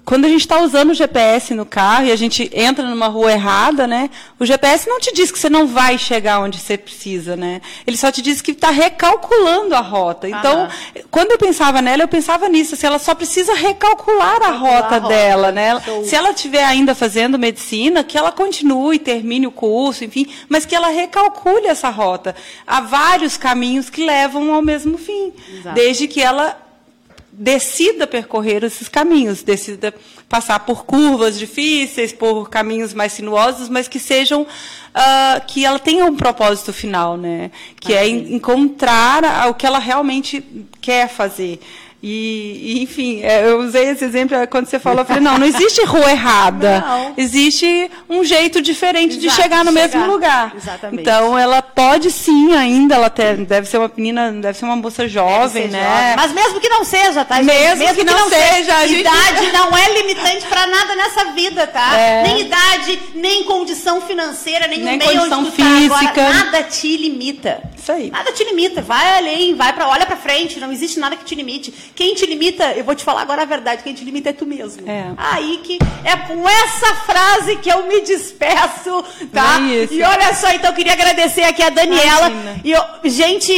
quando a gente está usando o GPS no carro e a gente entra numa rua errada, né? O GPS não te diz que você não vai chegar onde você precisa, né? Ele só te diz que está recalculando a rota. Então, quando eu pensava nela, eu pensava nisso. Se ela só precisa recalcular a rota, a rota dela, né? Se ela estiver ainda fazendo medicina, que ela continue, termine o curso, enfim, mas que ela recalcule essa rota. Há vários caminhos que levam ao mesmo fim, Exato. desde que ela decida percorrer esses caminhos, decida passar por curvas difíceis, por caminhos mais sinuosos, mas que sejam uh, que ela tenha um propósito final, né? Que é encontrar o que ela realmente quer fazer. E, enfim, é, eu usei esse exemplo quando você falou, eu falei, não, não existe rua errada. <laughs> Não. Existe um jeito diferente Exato, de chegar no de mesmo chegar. lugar. Exatamente. Então, ela pode sim ainda, ela deve ser uma menina, deve ser uma moça jovem, né? Jovem. Mas mesmo que não seja, tá? Mesmo, mesmo que, que, não, seja. seja gente... Idade <laughs> não é limitante para nada nessa vida, tá? É. Nem idade, nem condição financeira, nem, nem o meio onde tu física. tá agora. Nada te limita. Isso aí. Nada te limita. Vai além, vai para olha para frente, não existe nada que te limite. Quem te limita, eu vou te falar agora a verdade, quem te limita é tu mesmo. É. Aí que é com essa frase que eu me despeço, tá? É e olha só, então eu queria agradecer aqui a Daniela. E eu, gente,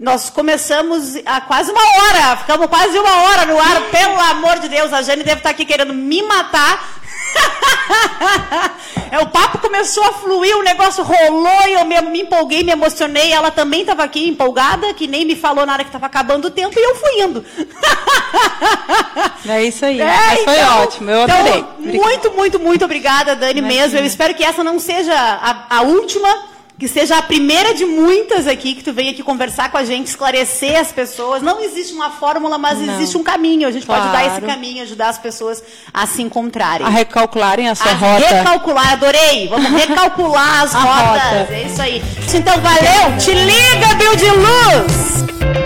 nós começamos há quase uma hora, ficamos quase uma hora no ar, pelo amor de Deus, a Jane deve estar aqui querendo me matar. <laughs> é, o papo começou a fluir, o negócio rolou e eu me, me empolguei, me emocionei. Ela também estava aqui empolgada, que nem me falou na hora que estava acabando o tempo e eu fui indo. é isso aí. <laughs> É, Mas foi então, ótimo, eu adorei. Então, muito, muito, muito obrigada, Dani, Imagina. mesmo. Eu espero que essa não seja a, a última que seja a primeira de muitas aqui que tu venha aqui conversar com a gente, esclarecer as pessoas. Não existe uma fórmula, mas Não. existe um caminho. A gente claro. pode dar esse caminho, ajudar as pessoas a se encontrarem. A recalcularem a sua a rota. Recalcular, adorei. Vamos recalcular as <laughs> rotas. Rota. É isso aí. Então, valeu. Te liga, Bill de Luz!